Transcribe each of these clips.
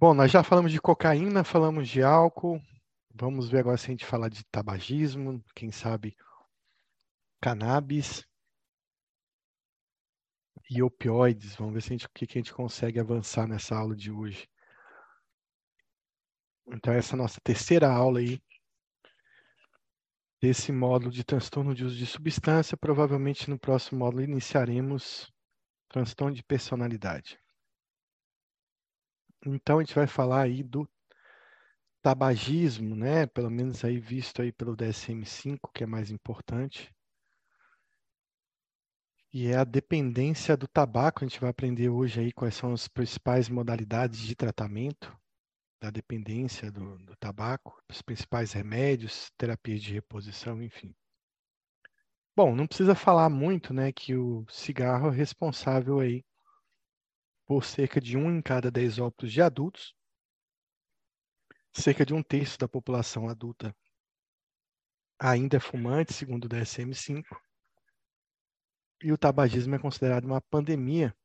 Bom, nós já falamos de cocaína, falamos de álcool. Vamos ver agora se a gente fala de tabagismo, quem sabe cannabis e opioides. Vamos ver se a gente, o que, que a gente consegue avançar nessa aula de hoje. Então, essa é a nossa terceira aula aí desse módulo de transtorno de uso de substância. Provavelmente no próximo módulo iniciaremos transtorno de personalidade. Então, a gente vai falar aí do tabagismo, né? Pelo menos aí visto aí pelo DSM-5, que é mais importante. E é a dependência do tabaco. A gente vai aprender hoje aí quais são as principais modalidades de tratamento da dependência do, do tabaco, os principais remédios, terapias de reposição, enfim. Bom, não precisa falar muito, né, que o cigarro é responsável aí por cerca de um em cada dez óbitos de adultos, cerca de um terço da população adulta ainda é fumante, segundo o DSM-5, e o tabagismo é considerado uma pandemia,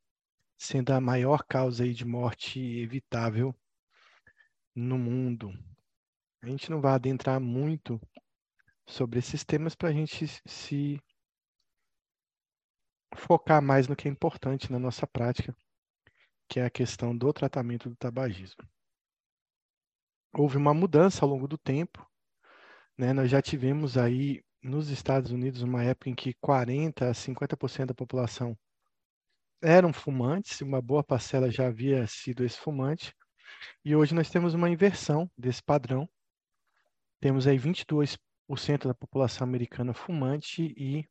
sendo a maior causa de morte evitável no mundo. A gente não vai adentrar muito sobre esses temas para a gente se focar mais no que é importante na nossa prática, que é a questão do tratamento do tabagismo. Houve uma mudança ao longo do tempo, né? Nós já tivemos aí nos Estados Unidos uma época em que 40 a 50% da população eram fumantes, uma boa parcela já havia sido ex-fumante, e hoje nós temos uma inversão desse padrão. Temos aí 22% da população americana fumante e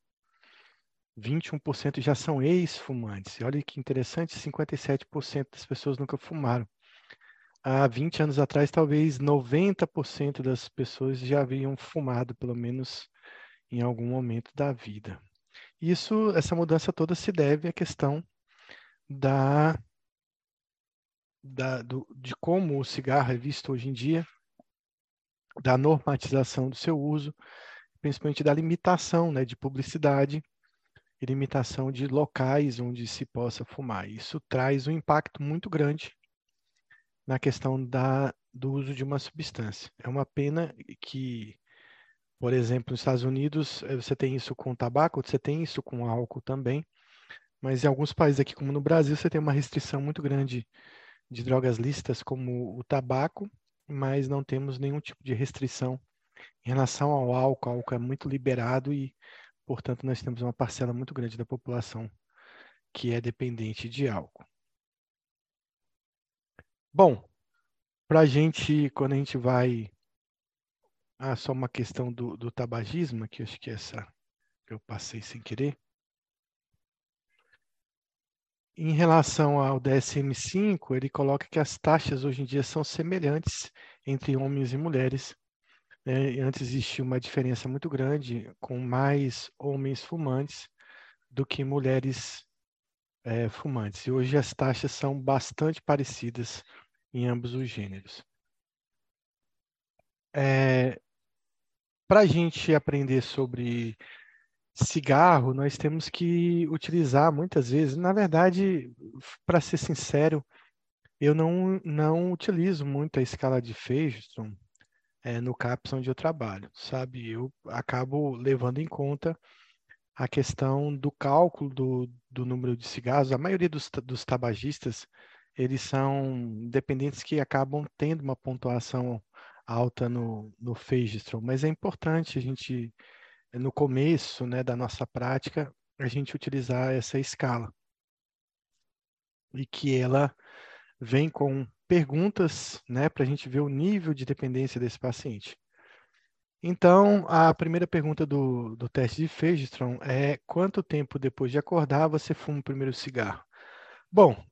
21% já são ex-fumantes. Olha que interessante, 57% das pessoas nunca fumaram. Há 20 anos atrás, talvez 90% das pessoas já haviam fumado, pelo menos em algum momento da vida. Isso, essa mudança toda se deve à questão da da, do, de como o cigarro é visto hoje em dia, da normatização do seu uso, principalmente da limitação né, de publicidade e limitação de locais onde se possa fumar. Isso traz um impacto muito grande na questão da, do uso de uma substância. É uma pena que, por exemplo, nos Estados Unidos, eh, você tem isso com tabaco, você tem isso com álcool também, mas em alguns países aqui, como no Brasil, você tem uma restrição muito grande de drogas lícitas como o tabaco, mas não temos nenhum tipo de restrição em relação ao álcool. O álcool é muito liberado e, portanto, nós temos uma parcela muito grande da população que é dependente de álcool. Bom, para a gente, quando a gente vai. Ah, só uma questão do, do tabagismo, que acho que é essa eu passei sem querer. Em relação ao DSM-5, ele coloca que as taxas hoje em dia são semelhantes entre homens e mulheres. Né? Antes existia uma diferença muito grande, com mais homens fumantes do que mulheres é, fumantes. E hoje as taxas são bastante parecidas em ambos os gêneros. É, Para a gente aprender sobre cigarro, nós temos que utilizar muitas vezes. Na verdade, para ser sincero, eu não, não utilizo muito a escala de Fejstrom é, no CAPS onde eu trabalho, sabe? Eu acabo levando em conta a questão do cálculo do, do número de cigarros. A maioria dos, dos tabagistas, eles são dependentes que acabam tendo uma pontuação alta no, no Fejstrom, mas é importante a gente no começo né, da nossa prática, a gente utilizar essa escala. E que ela vem com perguntas né, para a gente ver o nível de dependência desse paciente. Então, a primeira pergunta do, do teste de Fejstrom é quanto tempo depois de acordar você fuma o primeiro cigarro? Bom,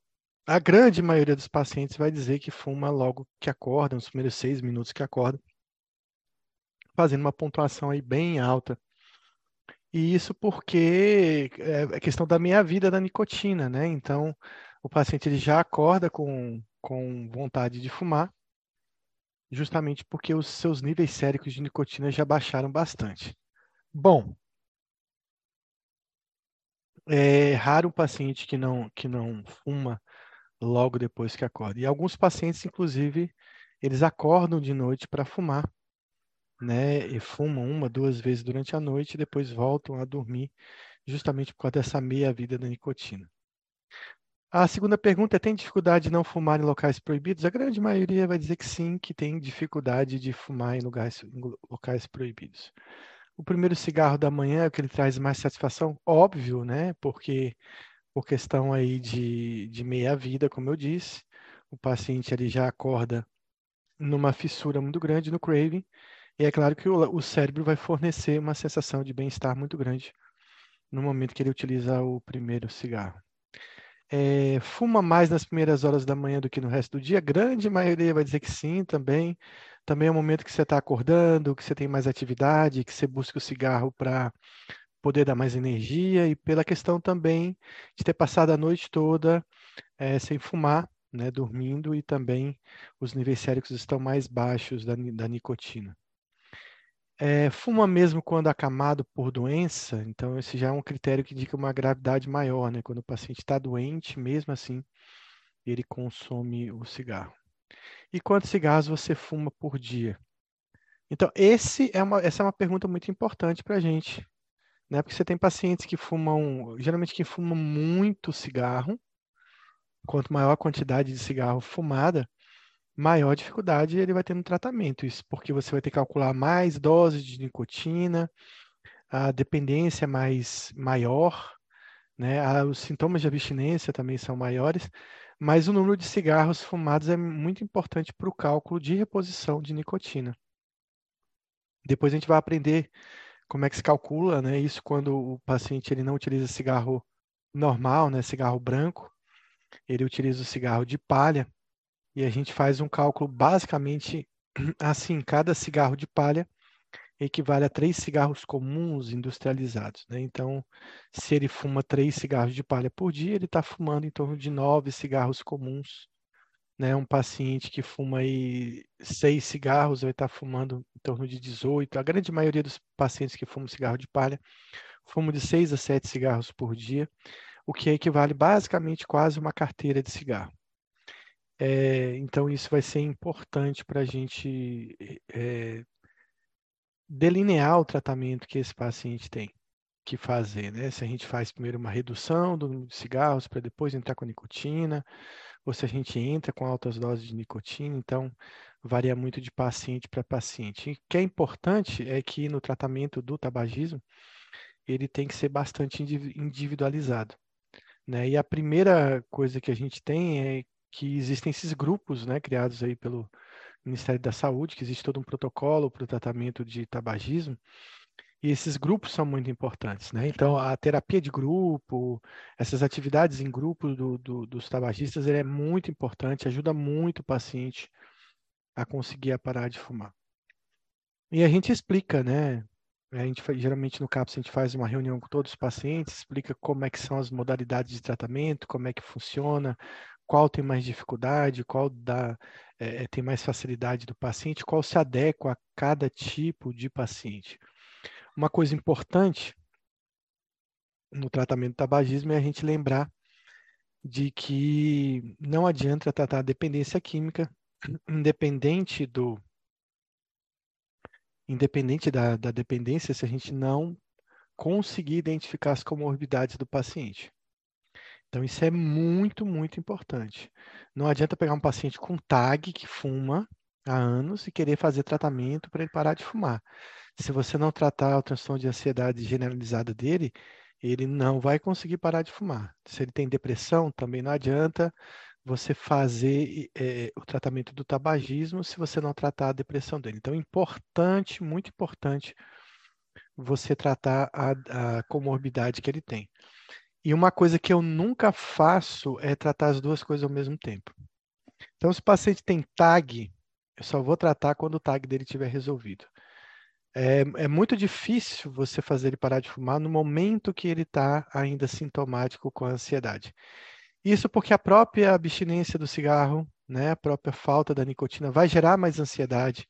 a grande maioria dos pacientes vai dizer que fuma logo que acorda, nos primeiros seis minutos que acorda, fazendo uma pontuação aí bem alta e isso porque é, é questão da meia vida da nicotina, né? Então, o paciente ele já acorda com, com vontade de fumar, justamente porque os seus níveis séricos de nicotina já baixaram bastante. Bom, é raro o paciente que não, que não fuma logo depois que acorda. E alguns pacientes, inclusive, eles acordam de noite para fumar, né? E fumam uma, duas vezes durante a noite e depois voltam a dormir, justamente por causa dessa meia-vida da nicotina. A segunda pergunta é: tem dificuldade de não fumar em locais proibidos? A grande maioria vai dizer que sim, que tem dificuldade de fumar em locais, em locais proibidos. O primeiro cigarro da manhã é o que ele traz mais satisfação, óbvio, né? Porque por questão aí de, de meia-vida, como eu disse, o paciente ele já acorda numa fissura muito grande no craving, e é claro que o, o cérebro vai fornecer uma sensação de bem-estar muito grande no momento que ele utiliza o primeiro cigarro. É, fuma mais nas primeiras horas da manhã do que no resto do dia? A grande maioria vai dizer que sim também. Também é o momento que você está acordando, que você tem mais atividade, que você busca o cigarro para poder dar mais energia e pela questão também de ter passado a noite toda é, sem fumar, né, dormindo e também os níveis séricos estão mais baixos da, da nicotina. É, fuma mesmo quando acamado por doença, então esse já é um critério que indica uma gravidade maior, né? Quando o paciente está doente, mesmo assim, ele consome o cigarro. E quantos cigarros você fuma por dia? Então, é uma, essa é uma pergunta muito importante para a gente, né? Porque você tem pacientes que fumam, geralmente que fumam muito cigarro, quanto maior a quantidade de cigarro fumada, maior dificuldade ele vai ter no tratamento. Isso porque você vai ter que calcular mais doses de nicotina, a dependência mais maior, né? Os sintomas de abstinência também são maiores, mas o número de cigarros fumados é muito importante para o cálculo de reposição de nicotina. Depois a gente vai aprender como é que se calcula, né? Isso quando o paciente ele não utiliza cigarro normal, né? Cigarro branco, ele utiliza o cigarro de palha e a gente faz um cálculo basicamente assim: cada cigarro de palha equivale a três cigarros comuns industrializados. Né? Então, se ele fuma três cigarros de palha por dia, ele está fumando em torno de nove cigarros comuns. Né? Um paciente que fuma aí seis cigarros vai estar tá fumando em torno de 18. A grande maioria dos pacientes que fumam cigarro de palha fumam de seis a sete cigarros por dia, o que equivale basicamente quase uma carteira de cigarro. É, então, isso vai ser importante para a gente é, delinear o tratamento que esse paciente tem que fazer, né? Se a gente faz primeiro uma redução do número de cigarros para depois entrar com nicotina, ou se a gente entra com altas doses de nicotina, então varia muito de paciente para paciente. E o que é importante é que no tratamento do tabagismo, ele tem que ser bastante individualizado. Né? E a primeira coisa que a gente tem é que existem esses grupos, né, criados aí pelo Ministério da Saúde, que existe todo um protocolo para o tratamento de tabagismo, e esses grupos são muito importantes, né? Então, a terapia de grupo, essas atividades em grupo do, do, dos tabagistas, é muito importante, ajuda muito o paciente a conseguir parar de fumar. E a gente explica, né? A gente geralmente no CAPS a gente faz uma reunião com todos os pacientes, explica como é que são as modalidades de tratamento, como é que funciona, qual tem mais dificuldade, qual dá, é, tem mais facilidade do paciente, qual se adequa a cada tipo de paciente. Uma coisa importante no tratamento do tabagismo é a gente lembrar de que não adianta tratar a dependência química independente do independente da, da dependência se a gente não conseguir identificar as comorbidades do paciente. Então, isso é muito, muito importante. Não adianta pegar um paciente com TAG que fuma há anos e querer fazer tratamento para ele parar de fumar. Se você não tratar o transtorno de ansiedade generalizada dele, ele não vai conseguir parar de fumar. Se ele tem depressão, também não adianta você fazer é, o tratamento do tabagismo se você não tratar a depressão dele. Então, importante, muito importante, você tratar a, a comorbidade que ele tem. E uma coisa que eu nunca faço é tratar as duas coisas ao mesmo tempo. Então, se o paciente tem TAG, eu só vou tratar quando o TAG dele estiver resolvido. É, é, muito difícil você fazer ele parar de fumar no momento que ele está ainda sintomático com a ansiedade. Isso porque a própria abstinência do cigarro, né, a própria falta da nicotina, vai gerar mais ansiedade.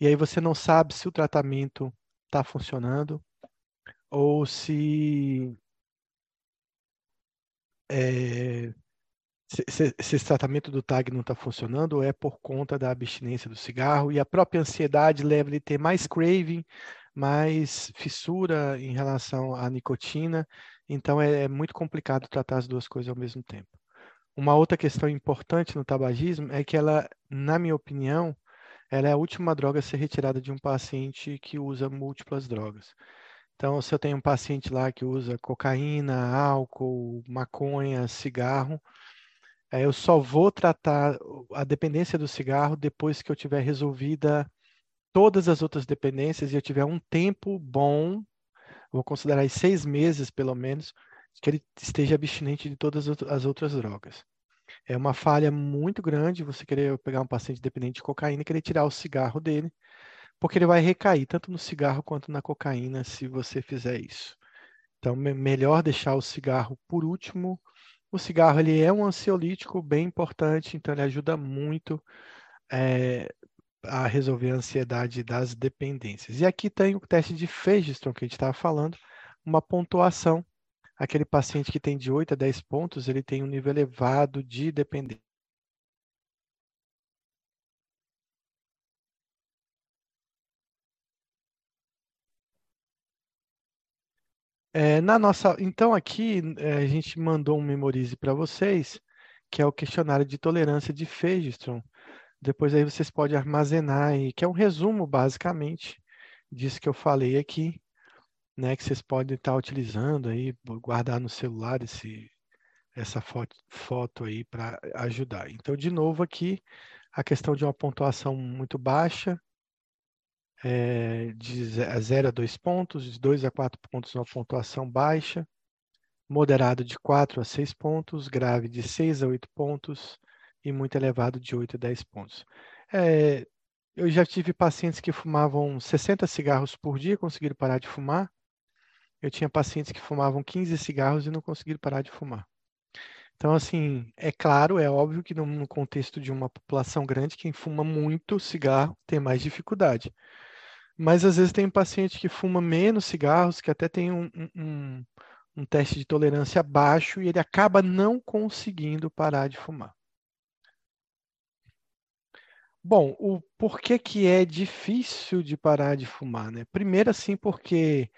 E aí você não sabe se o tratamento está funcionando ou se é, se, se, se, esse tratamento do TAG não está funcionando é por conta da abstinência do cigarro e a própria ansiedade leva ele a ter mais craving, mais fissura em relação à nicotina. Então é, é muito complicado tratar as duas coisas ao mesmo tempo. Uma outra questão importante no tabagismo é que ela, na minha opinião, ela é a última droga a ser retirada de um paciente que usa múltiplas drogas. Então, se eu tenho um paciente lá que usa cocaína, álcool, maconha, cigarro, é, eu só vou tratar a dependência do cigarro depois que eu tiver resolvida todas as outras dependências e eu tiver um tempo bom, vou considerar aí seis meses pelo menos, que ele esteja abstinente de todas as outras drogas. É uma falha muito grande você querer pegar um paciente dependente de cocaína e querer tirar o cigarro dele, porque ele vai recair tanto no cigarro quanto na cocaína se você fizer isso. Então, melhor deixar o cigarro por último o cigarro ele é um ansiolítico bem importante, então ele ajuda muito é, a resolver a ansiedade das dependências. E aqui tem o teste de Fegiston que a gente estava falando, uma pontuação. Aquele paciente que tem de 8 a 10 pontos, ele tem um nível elevado de dependência. É, na nossa, então aqui é, a gente mandou um memorize para vocês, que é o questionário de tolerância de Feijstrom. Depois aí vocês podem armazenar aí, que é um resumo basicamente disso que eu falei aqui, né, que vocês podem estar utilizando aí, guardar no celular esse essa foto, foto aí para ajudar. Então, de novo aqui, a questão de uma pontuação muito baixa, é, de 0 a 2 pontos, de 2 a 4 pontos uma pontuação baixa, moderado de 4 a 6 pontos, grave de 6 a 8 pontos e muito elevado de 8 a 10 pontos. É, eu já tive pacientes que fumavam 60 cigarros por dia, conseguiram parar de fumar. Eu tinha pacientes que fumavam 15 cigarros e não conseguiram parar de fumar. Então, assim, é claro, é óbvio que no contexto de uma população grande, quem fuma muito cigarro tem mais dificuldade. Mas às vezes tem um paciente que fuma menos cigarros, que até tem um, um, um teste de tolerância baixo e ele acaba não conseguindo parar de fumar. Bom, o porquê que é difícil de parar de fumar, né? Primeiro, assim, porque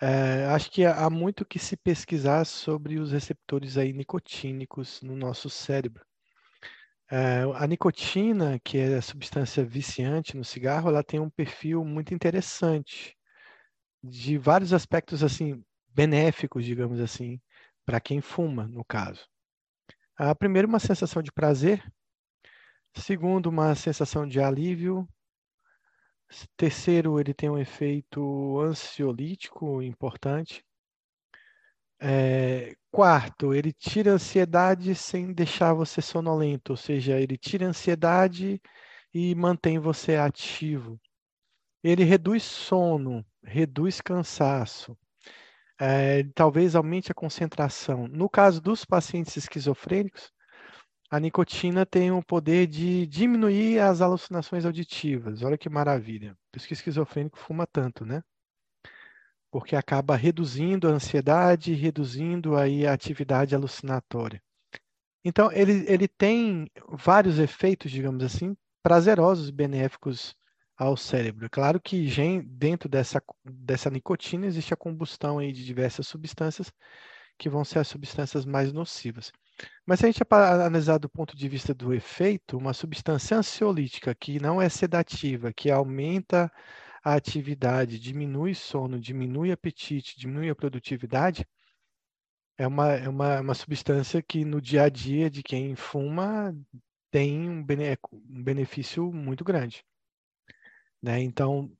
é, acho que há muito que se pesquisar sobre os receptores aí nicotínicos no nosso cérebro. É, a nicotina, que é a substância viciante no cigarro, ela tem um perfil muito interessante, de vários aspectos assim benéficos, digamos assim, para quem fuma, no caso. A primeiro, uma sensação de prazer. Segundo, uma sensação de alívio. Terceiro, ele tem um efeito ansiolítico importante. É, quarto, ele tira a ansiedade sem deixar você sonolento, ou seja, ele tira a ansiedade e mantém você ativo. Ele reduz sono, reduz cansaço, é, talvez aumente a concentração. No caso dos pacientes esquizofrênicos, a nicotina tem o poder de diminuir as alucinações auditivas. Olha que maravilha. Por isso que esquizofrênico fuma tanto, né? Porque acaba reduzindo a ansiedade, reduzindo aí a atividade alucinatória. Então, ele, ele tem vários efeitos, digamos assim, prazerosos e benéficos ao cérebro. É claro que dentro dessa, dessa nicotina existe a combustão aí de diversas substâncias que vão ser as substâncias mais nocivas. Mas se a gente analisar do ponto de vista do efeito, uma substância ansiolítica que não é sedativa, que aumenta a atividade, diminui sono, diminui apetite, diminui a produtividade, é uma, é uma, uma substância que no dia a dia de quem fuma tem um, bene, um benefício muito grande. Né? Então,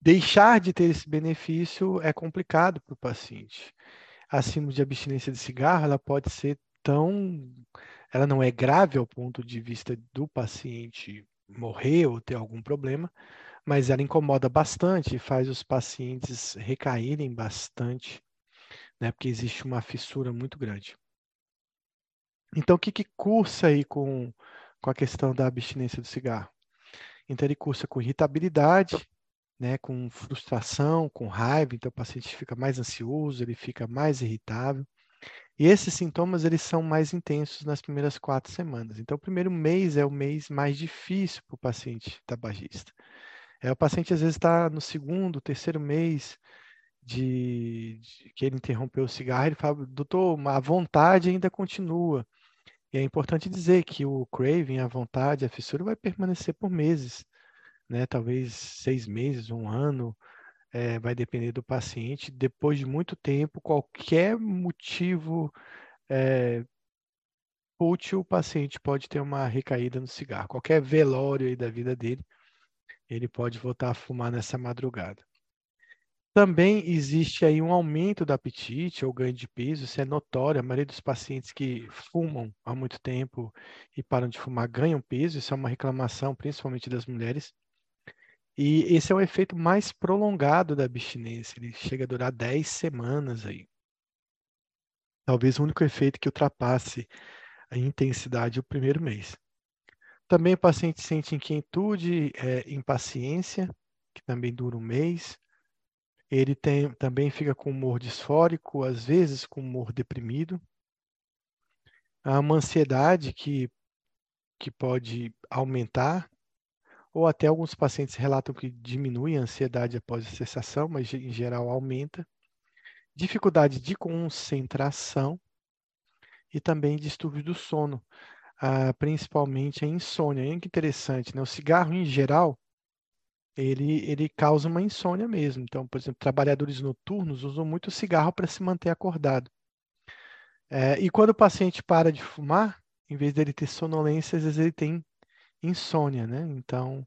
deixar de ter esse benefício é complicado para o paciente. A de abstinência de cigarro, ela pode ser tão... Ela não é grave ao ponto de vista do paciente morrer ou ter algum problema, mas ela incomoda bastante e faz os pacientes recaírem bastante, né, porque existe uma fissura muito grande. Então, o que, que cursa aí com, com a questão da abstinência do cigarro? Então, ele cursa com irritabilidade, né, com frustração, com raiva, então o paciente fica mais ansioso, ele fica mais irritável. E esses sintomas eles são mais intensos nas primeiras quatro semanas. Então, o primeiro mês é o mês mais difícil para o paciente tabagista. É, o paciente às vezes está no segundo, terceiro mês de, de, que ele interrompeu o cigarro, ele fala, doutor, a vontade ainda continua. E é importante dizer que o craving, a vontade, a fissura vai permanecer por meses, né? Talvez seis meses, um ano, é, vai depender do paciente. Depois de muito tempo, qualquer motivo é, útil, o paciente pode ter uma recaída no cigarro. Qualquer velório aí da vida dele, ele pode voltar a fumar nessa madrugada. Também existe aí um aumento do apetite ou ganho de peso, isso é notório. A maioria dos pacientes que fumam há muito tempo e param de fumar ganham peso, isso é uma reclamação principalmente das mulheres. E esse é o efeito mais prolongado da abstinência, ele chega a durar 10 semanas aí. Talvez o único efeito que ultrapasse a intensidade o primeiro mês. Também o paciente sente inquietude, é, impaciência, que também dura um mês. Ele tem, também fica com humor disfórico, às vezes com humor deprimido. Há uma ansiedade que, que pode aumentar ou até alguns pacientes relatam que diminui a ansiedade após a cessação, mas em geral aumenta. Dificuldade de concentração e também distúrbios do sono, ah, principalmente a insônia. Olha que interessante, né? O cigarro em geral, ele, ele causa uma insônia mesmo. Então, por exemplo, trabalhadores noturnos usam muito cigarro para se manter acordado. É, e quando o paciente para de fumar, em vez dele ter sonolência, às vezes ele tem insônia, né? Então,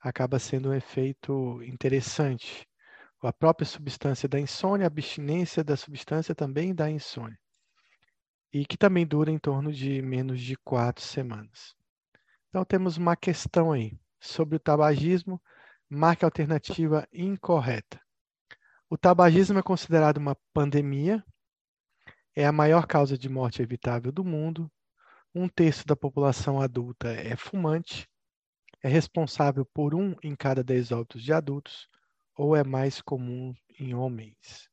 acaba sendo um efeito interessante. A própria substância da insônia, a abstinência da substância também dá insônia. E que também dura em torno de menos de quatro semanas. Então, temos uma questão aí sobre o tabagismo, marca alternativa incorreta. O tabagismo é considerado uma pandemia, é a maior causa de morte evitável do mundo, um terço da população adulta é fumante, é responsável por um em cada dez óbitos de adultos, ou é mais comum em homens.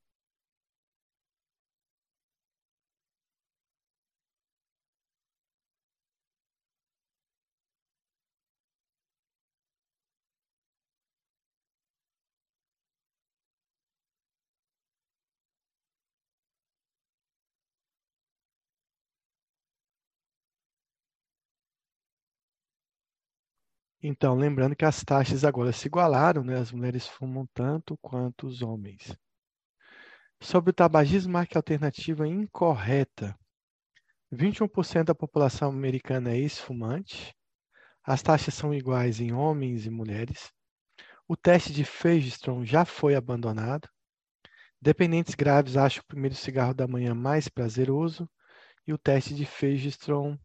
Então, lembrando que as taxas agora se igualaram, né? As mulheres fumam tanto quanto os homens. Sobre o tabagismo, marca alternativa incorreta. 21% da população americana é ex-fumante. As taxas são iguais em homens e mulheres. O teste de Fegestron já foi abandonado. Dependentes graves acham o primeiro cigarro da manhã mais prazeroso. E o teste de Fegestron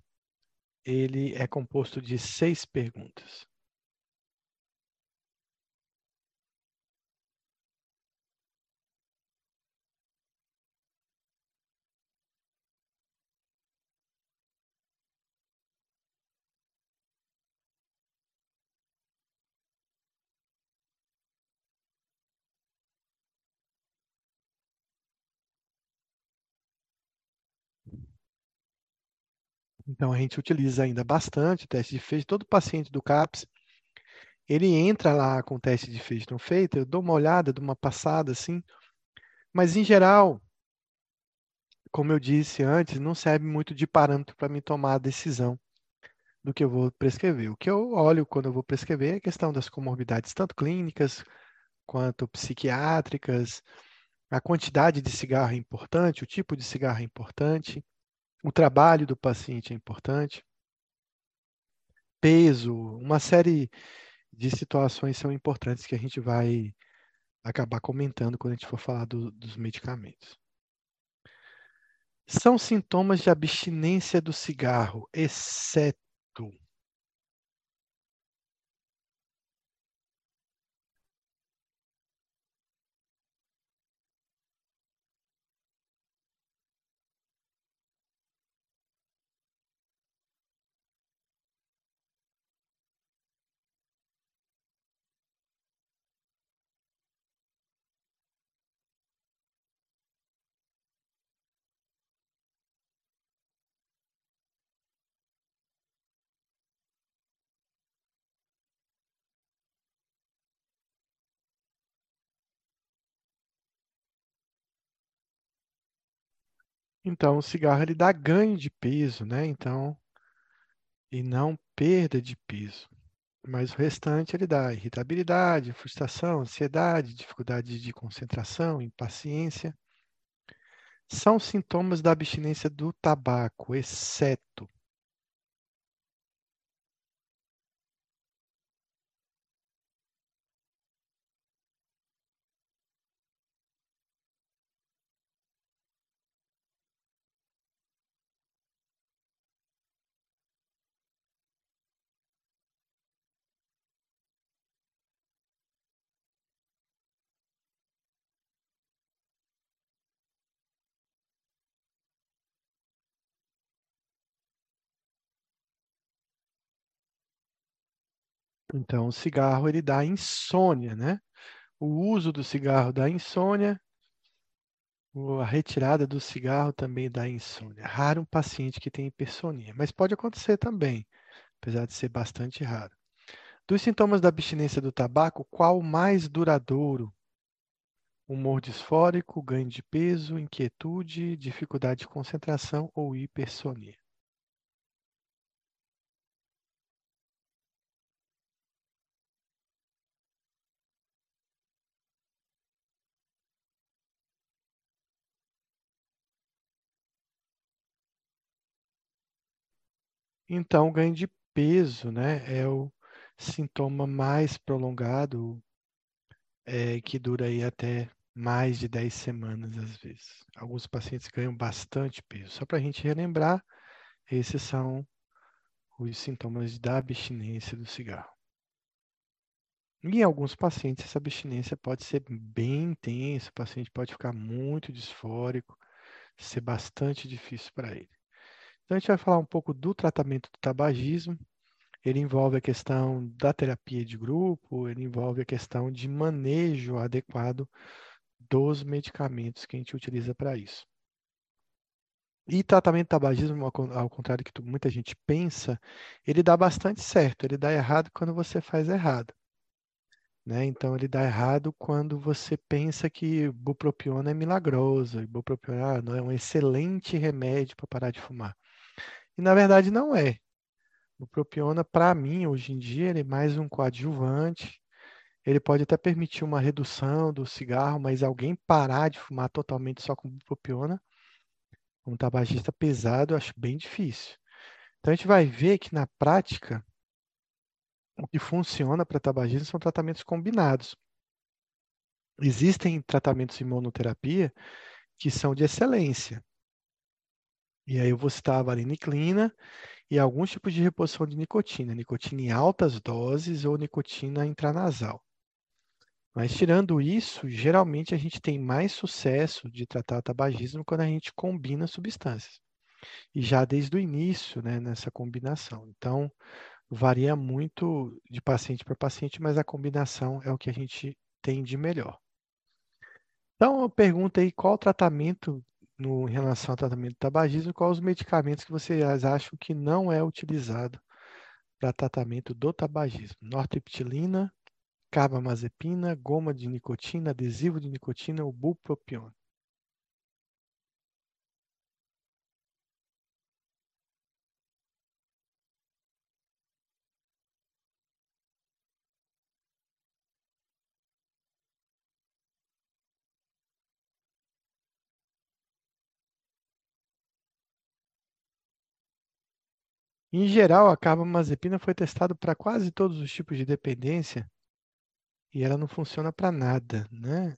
ele é composto de seis perguntas. Então, a gente utiliza ainda bastante o teste de Feijoa. Todo paciente do CAPS, ele entra lá com o teste de Feijoa feito, eu dou uma olhada, dou uma passada assim, mas em geral, como eu disse antes, não serve muito de parâmetro para me tomar a decisão do que eu vou prescrever. O que eu olho quando eu vou prescrever é a questão das comorbidades, tanto clínicas quanto psiquiátricas, a quantidade de cigarro é importante, o tipo de cigarro é importante, o trabalho do paciente é importante. Peso, uma série de situações são importantes que a gente vai acabar comentando quando a gente for falar do, dos medicamentos. São sintomas de abstinência do cigarro, exceto Então, o cigarro ele dá ganho de peso, né? Então, e não perda de peso. Mas o restante ele dá irritabilidade, frustração, ansiedade, dificuldade de concentração, impaciência. São sintomas da abstinência do tabaco, exceto Então, o cigarro ele dá insônia, né? O uso do cigarro dá insônia, a retirada do cigarro também dá insônia. Raro um paciente que tem hipersonia, mas pode acontecer também, apesar de ser bastante raro. Dos sintomas da abstinência do tabaco, qual o mais duradouro? Humor disfórico, ganho de peso, inquietude, dificuldade de concentração ou hipersonia? Então, ganho de peso, né, é o sintoma mais prolongado, é, que dura aí até mais de 10 semanas, às vezes. Alguns pacientes ganham bastante peso. Só para a gente relembrar, esses são os sintomas da abstinência do cigarro. Em alguns pacientes, essa abstinência pode ser bem intensa, o paciente pode ficar muito disfórico, ser bastante difícil para ele. Então, a gente vai falar um pouco do tratamento do tabagismo. Ele envolve a questão da terapia de grupo, ele envolve a questão de manejo adequado dos medicamentos que a gente utiliza para isso. E tratamento do tabagismo, ao contrário do que muita gente pensa, ele dá bastante certo. Ele dá errado quando você faz errado. Né? Então, ele dá errado quando você pensa que bupropiona é milagroso, e bupropiona ah, é um excelente remédio para parar de fumar. E na verdade não é. O propiona, para mim, hoje em dia, ele é mais um coadjuvante. Ele pode até permitir uma redução do cigarro, mas alguém parar de fumar totalmente só com propiona, um tabagista pesado, eu acho bem difícil. Então a gente vai ver que na prática o que funciona para tabagismo são tratamentos combinados. Existem tratamentos de imunoterapia que são de excelência. E aí eu vou citar a vareniclina e alguns tipos de reposição de nicotina, nicotina em altas doses ou nicotina intranasal. Mas tirando isso, geralmente a gente tem mais sucesso de tratar tabagismo quando a gente combina substâncias. E já desde o início, né, nessa combinação. Então, varia muito de paciente para paciente, mas a combinação é o que a gente tem de melhor. Então, eu pergunto aí qual tratamento no, em relação ao tratamento do tabagismo, quais os medicamentos que vocês acham que não é utilizado para tratamento do tabagismo? Nortriptilina, carbamazepina, goma de nicotina, adesivo de nicotina ou bupropiona. Em geral, a carbamazepina foi testada para quase todos os tipos de dependência e ela não funciona para nada, né?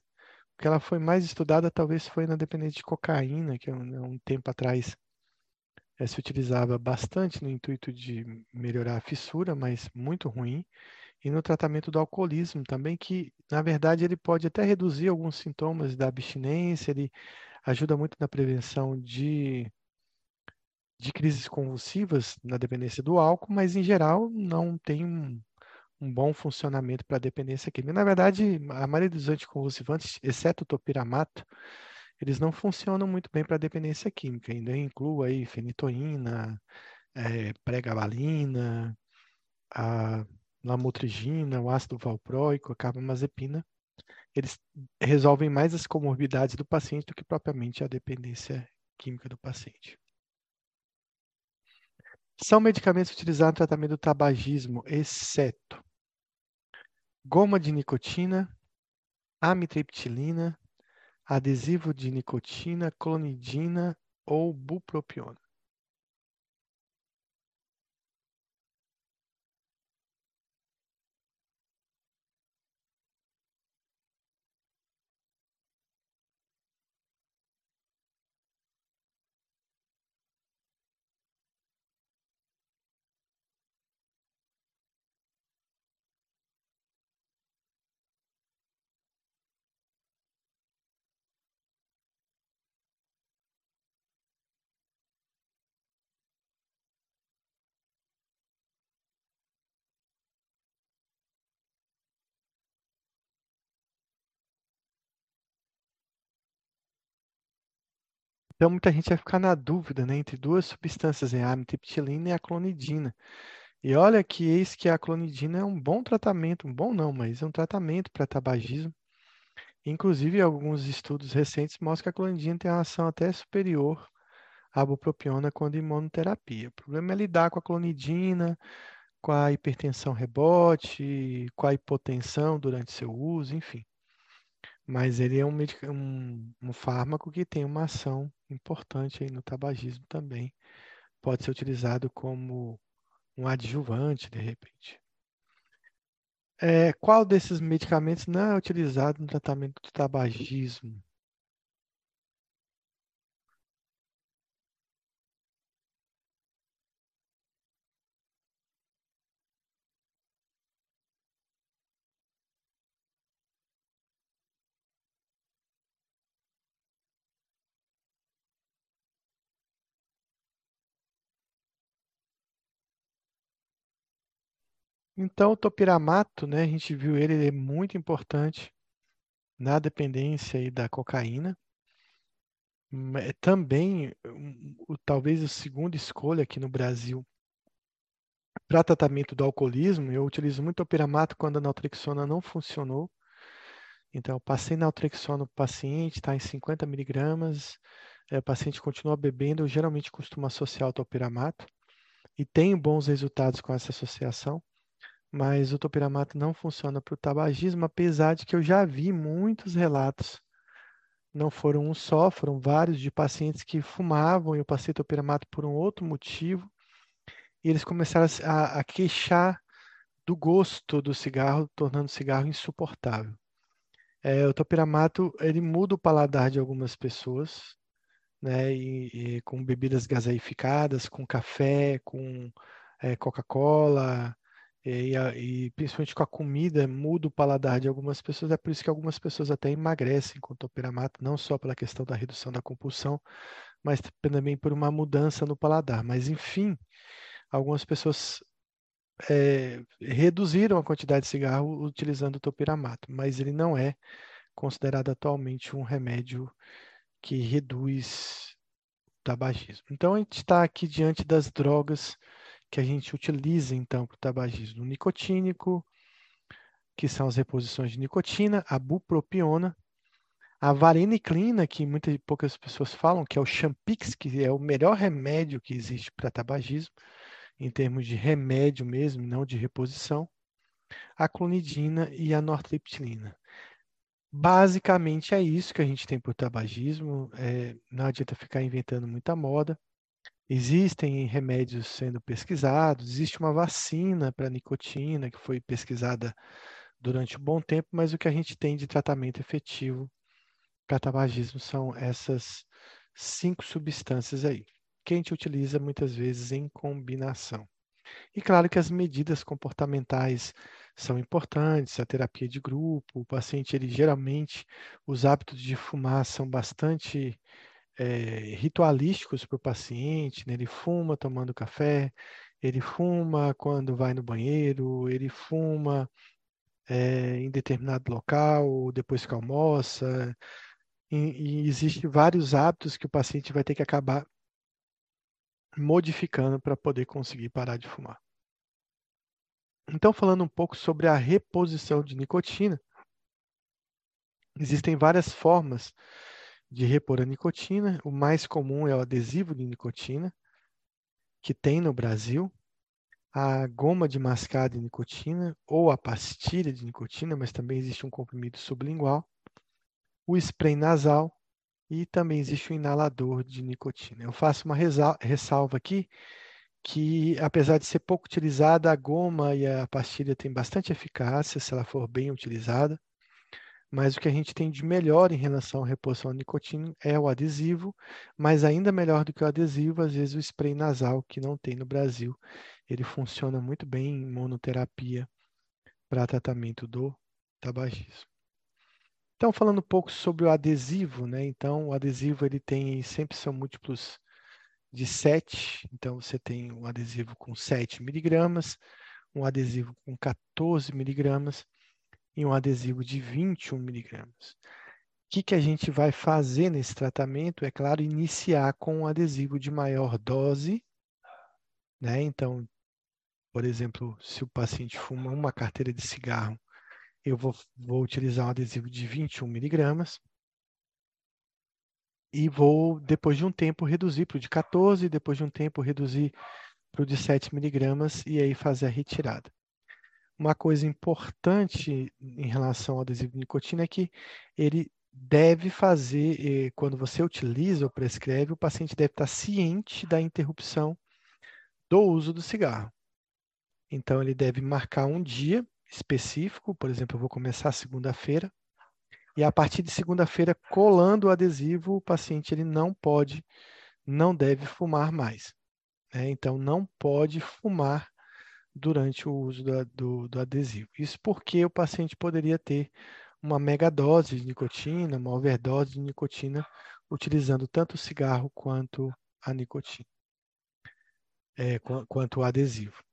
O que ela foi mais estudada talvez foi na dependência de cocaína, que um, um tempo atrás é, se utilizava bastante no intuito de melhorar a fissura, mas muito ruim. E no tratamento do alcoolismo também, que na verdade ele pode até reduzir alguns sintomas da abstinência, ele ajuda muito na prevenção de de crises convulsivas na dependência do álcool, mas em geral não tem um, um bom funcionamento para a dependência química. Na verdade, a maioria dos anticonvulsivantes, exceto o topiramato, eles não funcionam muito bem para a dependência química. Ainda incluo aí fenitoína, é, pregabalina, a lamotrigina, o ácido valproico, a carbamazepina. Eles resolvem mais as comorbidades do paciente do que propriamente a dependência química do paciente. São medicamentos utilizados no tratamento do tabagismo, exceto goma de nicotina, amitriptilina, adesivo de nicotina, clonidina ou bupropiona. Então, muita gente vai ficar na dúvida, né, entre duas substâncias, né, a amitriptilina e a clonidina. E olha que eis que a clonidina é um bom tratamento, um bom não, mas é um tratamento para tabagismo. Inclusive, alguns estudos recentes mostram que a clonidina tem uma ação até superior à bupropiona quando em monoterapia. O problema é lidar com a clonidina, com a hipertensão rebote, com a hipotensão durante seu uso, enfim. Mas ele é um, um, um fármaco que tem uma ação importante aí no tabagismo também. Pode ser utilizado como um adjuvante, de repente. É, qual desses medicamentos não é utilizado no tratamento do tabagismo? Então, o topiramato, né, a gente viu ele, ele é muito importante na dependência da cocaína. É também, o, talvez a segunda escolha aqui no Brasil para tratamento do alcoolismo, eu utilizo muito topiramato quando a naltrexona não funcionou. Então, eu passei naltrexona para o paciente, está em 50 miligramas, é, o paciente continua bebendo, eu geralmente costumo associar o topiramato e tenho bons resultados com essa associação mas o topiramato não funciona para o tabagismo, apesar de que eu já vi muitos relatos, não foram um só, foram vários de pacientes que fumavam e eu passei topiramato por um outro motivo, e eles começaram a, a queixar do gosto do cigarro, tornando o cigarro insuportável. É, o topiramato ele muda o paladar de algumas pessoas, né, e, e com bebidas gaseificadas, com café, com é, Coca-Cola, e, e, principalmente com a comida muda o paladar de algumas pessoas. É por isso que algumas pessoas até emagrecem com topiramato, não só pela questão da redução da compulsão, mas também por uma mudança no paladar. Mas enfim, algumas pessoas é, reduziram a quantidade de cigarro utilizando o topiramato, mas ele não é considerado atualmente um remédio que reduz o tabagismo. Então a gente está aqui diante das drogas que a gente utiliza então para o tabagismo nicotínico, que são as reposições de nicotina, a bupropiona, a vareniclina, que muitas poucas pessoas falam, que é o Champix, que é o melhor remédio que existe para tabagismo, em termos de remédio mesmo, não de reposição, a clonidina e a nortriptilina. Basicamente é isso que a gente tem por tabagismo, é, não adianta ficar inventando muita moda. Existem remédios sendo pesquisados, existe uma vacina para nicotina que foi pesquisada durante um bom tempo, mas o que a gente tem de tratamento efetivo para tabagismo são essas cinco substâncias aí, que a gente utiliza muitas vezes em combinação. E claro que as medidas comportamentais são importantes, a terapia de grupo, o paciente, ele geralmente, os hábitos de fumar são bastante é, ritualísticos para o paciente, né? ele fuma tomando café, ele fuma quando vai no banheiro, ele fuma é, em determinado local, depois que almoça, e, e existem vários hábitos que o paciente vai ter que acabar modificando para poder conseguir parar de fumar. Então, falando um pouco sobre a reposição de nicotina, existem várias formas de repor a nicotina. O mais comum é o adesivo de nicotina, que tem no Brasil, a goma de mascar de nicotina ou a pastilha de nicotina, mas também existe um comprimido sublingual, o spray nasal e também existe o inalador de nicotina. Eu faço uma ressalva aqui que, apesar de ser pouco utilizada, a goma e a pastilha têm bastante eficácia se ela for bem utilizada. Mas o que a gente tem de melhor em relação à reposição à nicotina é o adesivo, mas ainda melhor do que o adesivo, às vezes o spray nasal, que não tem no Brasil. Ele funciona muito bem em monoterapia para tratamento do tabagismo. Então, falando um pouco sobre o adesivo, né? Então, o adesivo ele tem sempre são múltiplos de 7, então você tem um adesivo com 7 miligramas, um adesivo com 14 miligramas e um adesivo de 21 miligramas. O que, que a gente vai fazer nesse tratamento? É claro, iniciar com um adesivo de maior dose, né? Então, por exemplo, se o paciente fuma uma carteira de cigarro, eu vou, vou utilizar um adesivo de 21 miligramas e vou, depois de um tempo, reduzir para o de 14, depois de um tempo, reduzir para o de 7 miligramas e aí fazer a retirada. Uma coisa importante em relação ao adesivo de nicotina é que ele deve fazer, eh, quando você utiliza ou prescreve, o paciente deve estar ciente da interrupção do uso do cigarro. Então, ele deve marcar um dia específico, por exemplo, eu vou começar segunda-feira, e a partir de segunda-feira, colando o adesivo, o paciente ele não pode, não deve fumar mais. Né? Então, não pode fumar durante o uso do, do, do, adesivo. Isso porque o paciente poderia ter uma megadose de nicotina, uma overdose de nicotina, utilizando tanto o cigarro quanto a nicotina, é, quanto o adesivo.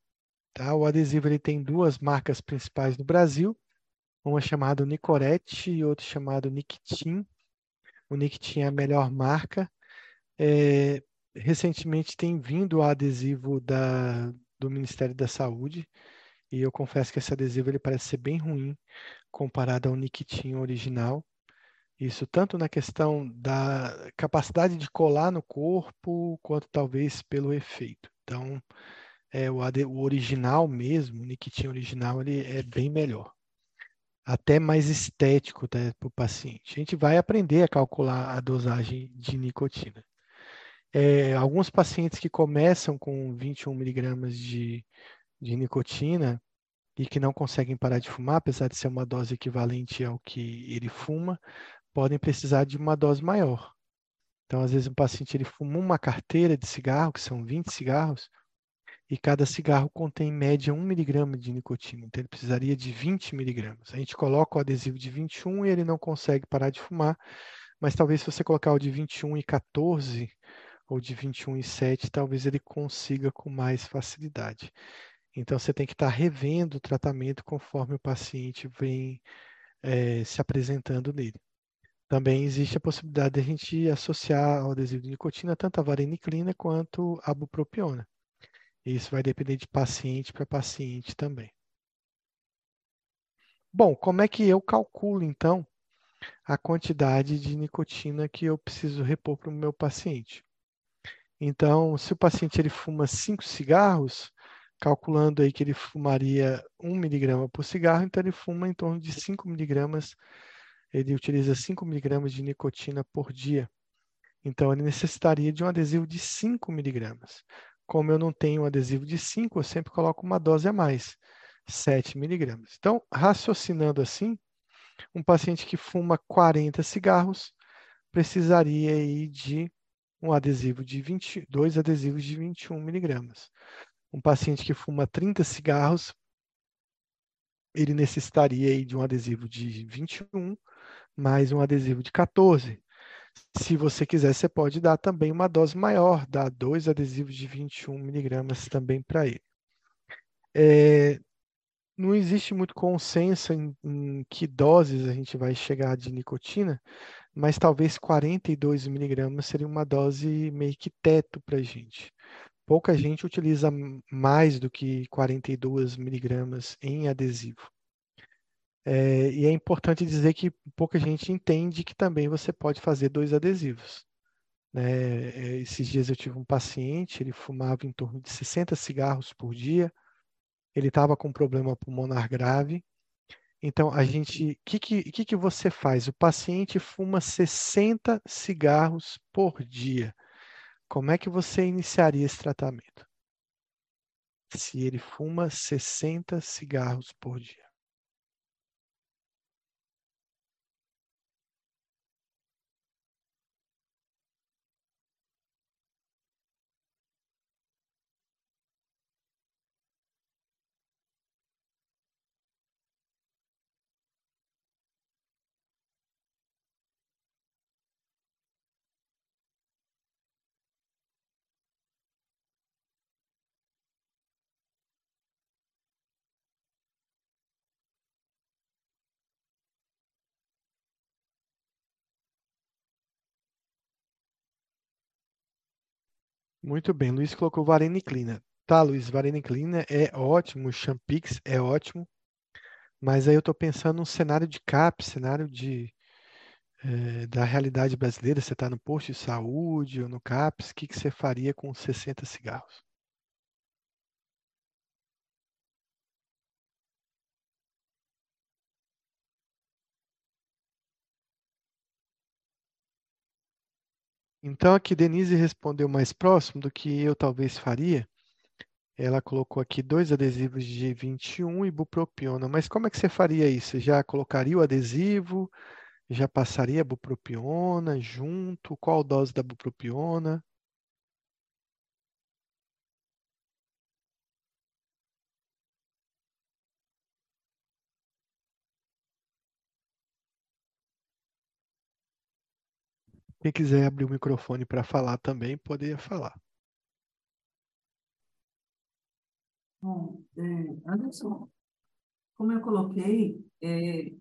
Tá? O adesivo ele tem duas marcas principais no Brasil, uma chamada Nicorette e outra chamada Nictin. O Nictin é a melhor marca. É, recentemente tem vindo o adesivo da, do Ministério da Saúde e eu confesso que esse adesivo ele parece ser bem ruim comparado ao Nictin original. Isso tanto na questão da capacidade de colar no corpo, quanto talvez pelo efeito. Então, é, o, o original mesmo, o Nictin original, ele é bem melhor até mais estético tá, para o paciente. A gente vai aprender a calcular a dosagem de nicotina. É, alguns pacientes que começam com 21 miligramas de, de nicotina e que não conseguem parar de fumar, apesar de ser uma dose equivalente ao que ele fuma, podem precisar de uma dose maior. Então, às vezes, um paciente ele fuma uma carteira de cigarro, que são 20 cigarros, e cada cigarro contém em média 1 miligrama de nicotina, então ele precisaria de 20 miligramas. A gente coloca o adesivo de 21 e ele não consegue parar de fumar, mas talvez se você colocar o de 21 e 14 ou de 21 e 7, talvez ele consiga com mais facilidade. Então você tem que estar revendo o tratamento conforme o paciente vem é, se apresentando nele. Também existe a possibilidade de a gente associar ao adesivo de nicotina tanto a vareniclina quanto a bupropiona. Isso vai depender de paciente para paciente também. Bom, como é que eu calculo então a quantidade de nicotina que eu preciso repor para o meu paciente? Então, se o paciente ele fuma 5 cigarros, calculando aí que ele fumaria 1 miligrama por cigarro, então ele fuma em torno de 5 miligramas, ele utiliza 5 miligramas de nicotina por dia. Então, ele necessitaria de um adesivo de 5 miligramas. Como eu não tenho um adesivo de 5, eu sempre coloco uma dose a mais, 7 miligramas. Então, raciocinando assim, um paciente que fuma 40 cigarros precisaria aí de um adesivo de 20, dois adesivos de 21 miligramas. Um paciente que fuma 30 cigarros, ele necessitaria de um adesivo de 21 mais um adesivo de 14. Se você quiser, você pode dar também uma dose maior, dar dois adesivos de 21 miligramas também para ele. É, não existe muito consenso em, em, que doses a gente vai chegar de nicotina, mas talvez 42 miligramas seria uma dose meio que teto para a gente. Pouca gente utiliza mais do que 42 miligramas em adesivo. É, e é importante dizer que pouca gente entende que também você pode fazer dois adesivos. Né? É, esses dias eu tive um paciente, ele fumava em torno de 60 cigarros por dia, ele estava com problema pulmonar grave. Então, a gente, o que, que, que você faz? O paciente fuma 60 cigarros por dia. Como é que você iniciaria esse tratamento? Se ele fuma 60 cigarros por dia. Muito bem, Luiz colocou vareniclina. Tá, Luiz, vareniclina é ótimo, Champix é ótimo, mas aí eu estou pensando num cenário de CAP, cenário de, é, da realidade brasileira. Você está no posto de saúde ou no CAPS, o que, que você faria com 60 cigarros? Então, aqui Denise respondeu mais próximo do que eu talvez faria. Ela colocou aqui dois adesivos de 21 e bupropiona. Mas como é que você faria isso? Já colocaria o adesivo? Já passaria a bupropiona junto? Qual dose da bupropiona? Quem quiser abrir o microfone para falar também, poderia falar. Bom, é, Anderson, como eu coloquei, é,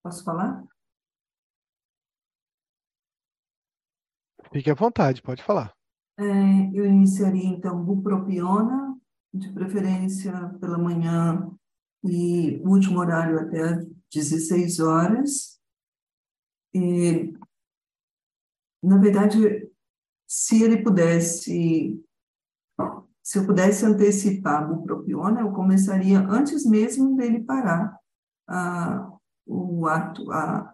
posso falar? Fique à vontade, pode falar. É, eu iniciaria, então, bupropiona, de preferência pela manhã e último horário até 16 horas. E, na verdade, se ele pudesse, se eu pudesse antecipar a bupropiona, eu começaria antes mesmo dele parar a, o ato a,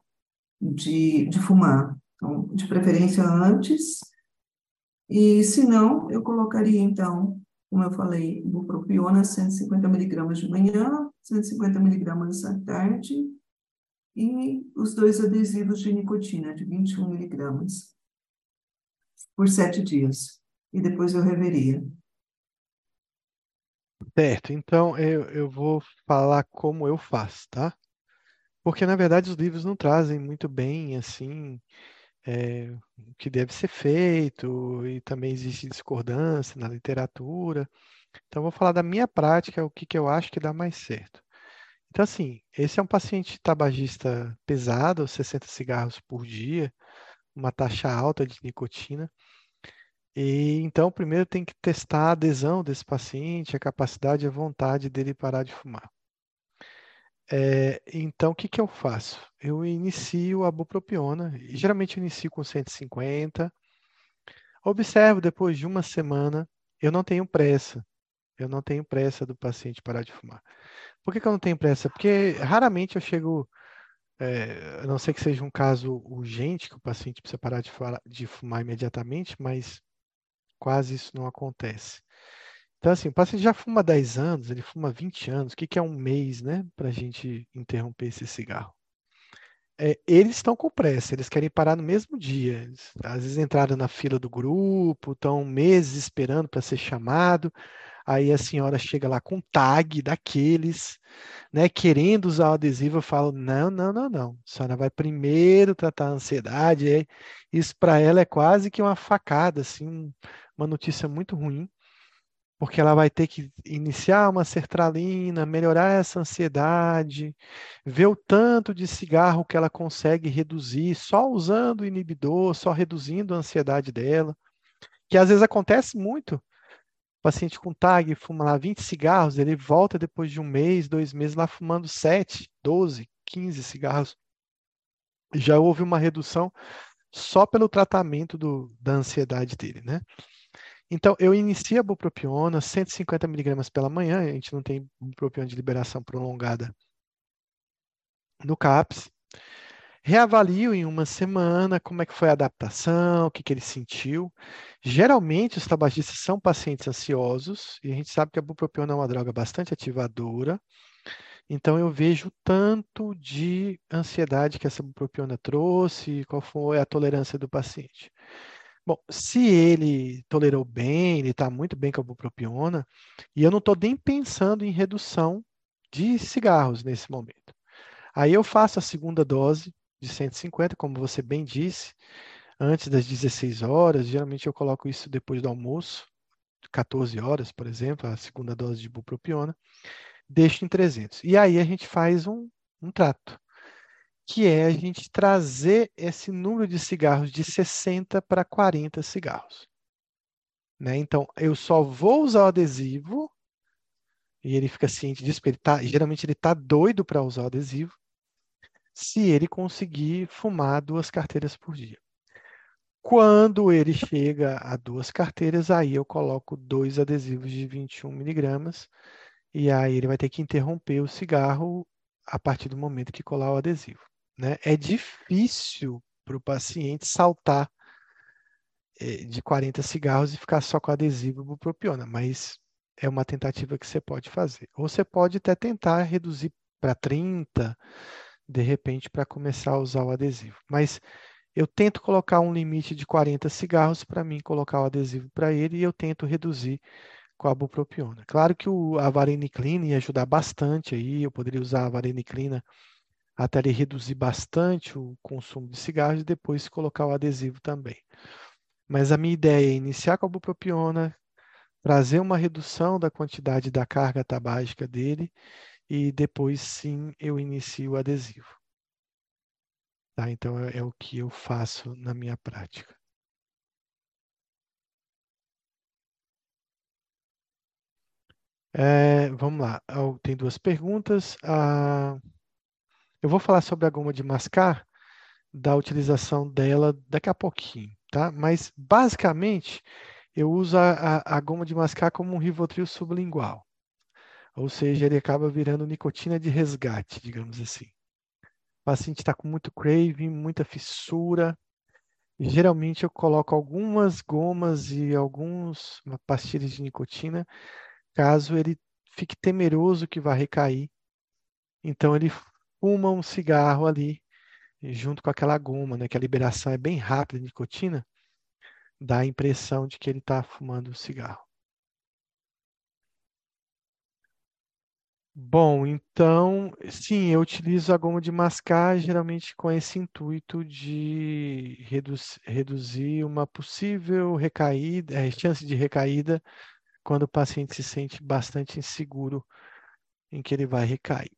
de, de fumar. Então, de preferência antes, e se não, eu colocaria então, como eu falei, bupropiona 150 miligramas de manhã, 150 miligramas à tarde, e os dois adesivos de nicotina de 21 miligramas por sete dias. E depois eu reveria. Certo, então eu, eu vou falar como eu faço, tá? Porque na verdade os livros não trazem muito bem assim é, o que deve ser feito e também existe discordância na literatura. Então eu vou falar da minha prática, o que, que eu acho que dá mais certo. Então assim, esse é um paciente tabagista pesado, 60 cigarros por dia, uma taxa alta de nicotina. E então, primeiro tem que testar a adesão desse paciente, a capacidade e a vontade dele parar de fumar. É, então, o que, que eu faço? Eu inicio a bupropiona, e geralmente eu inicio com 150. Observo depois de uma semana, eu não tenho pressa. Eu não tenho pressa do paciente parar de fumar. Por que, que eu não tenho pressa? Porque raramente eu chego é, a não ser que seja um caso urgente, que o paciente precisa parar de, de fumar imediatamente, mas quase isso não acontece. Então, assim, o paciente já fuma 10 anos, ele fuma 20 anos, o que, que é um mês, né, para a gente interromper esse cigarro? É, eles estão com pressa, eles querem parar no mesmo dia. Às vezes entraram na fila do grupo, estão meses esperando para ser chamado. Aí a senhora chega lá com tag daqueles, né, querendo usar o adesivo, eu falo: não, não, não, não. A senhora vai primeiro tratar a ansiedade. É, isso para ela é quase que uma facada, assim, uma notícia muito ruim, porque ela vai ter que iniciar uma sertralina, melhorar essa ansiedade, ver o tanto de cigarro que ela consegue reduzir só usando o inibidor, só reduzindo a ansiedade dela, que às vezes acontece muito paciente com TAG fuma lá 20 cigarros, ele volta depois de um mês, dois meses lá fumando 7, 12, 15 cigarros, já houve uma redução só pelo tratamento do, da ansiedade dele, né? Então, eu inicio a bupropiona, 150 miligramas pela manhã, a gente não tem bupropiona de liberação prolongada no CAPS. Reavalio em uma semana como é que foi a adaptação, o que, que ele sentiu. Geralmente, os tabagistas são pacientes ansiosos, e a gente sabe que a bupropiona é uma droga bastante ativadora. Então, eu vejo tanto de ansiedade que essa bupropiona trouxe, qual foi a tolerância do paciente. Bom, se ele tolerou bem, ele está muito bem com a bupropiona, e eu não estou nem pensando em redução de cigarros nesse momento. Aí eu faço a segunda dose de 150, como você bem disse, antes das 16 horas. Geralmente eu coloco isso depois do almoço, 14 horas, por exemplo, a segunda dose de bupropiona deixo em 300. E aí a gente faz um, um trato, que é a gente trazer esse número de cigarros de 60 para 40 cigarros. Né? Então, eu só vou usar o adesivo, e ele fica ciente disso, ele tá, geralmente ele está doido para usar o adesivo, se ele conseguir fumar duas carteiras por dia. Quando ele chega a duas carteiras, aí eu coloco dois adesivos de 21 miligramas, e aí ele vai ter que interromper o cigarro a partir do momento que colar o adesivo. Né? É difícil para o paciente saltar eh, de 40 cigarros e ficar só com adesivo bupropiona, mas é uma tentativa que você pode fazer. Ou você pode até tentar reduzir para 30, de repente, para começar a usar o adesivo. Mas eu tento colocar um limite de 40 cigarros para mim colocar o adesivo para ele e eu tento reduzir com a bupropiona. Claro que o, a vareniclina ia ajudar bastante aí, eu poderia usar a vareniclina até ele reduzir bastante o consumo de cigarros e depois colocar o adesivo também. Mas a minha ideia é iniciar com a bupropiona, trazer uma redução da quantidade da carga tabágica dele e depois sim eu inicio o adesivo. Tá? Então é, é o que eu faço na minha prática. É, vamos lá, tem duas perguntas. Ah, eu vou falar sobre a goma de mascar, da utilização dela daqui a pouquinho, tá? Mas, basicamente, eu uso a, a, a goma de mascar como um Rivotril sublingual. Ou seja, ele acaba virando nicotina de resgate, digamos assim. O paciente está com muito craving, muita fissura. Geralmente eu coloco algumas gomas e alguns pastilhas de nicotina caso ele fique temeroso que vai recair. Então ele fuma um cigarro ali junto com aquela goma, né? Que a liberação é bem rápida de nicotina, dá a impressão de que ele está fumando um cigarro. Bom, então, sim, eu utilizo a goma de mascar geralmente com esse intuito de reduzir uma possível recaída, é, chance de recaída quando o paciente se sente bastante inseguro em que ele vai recair.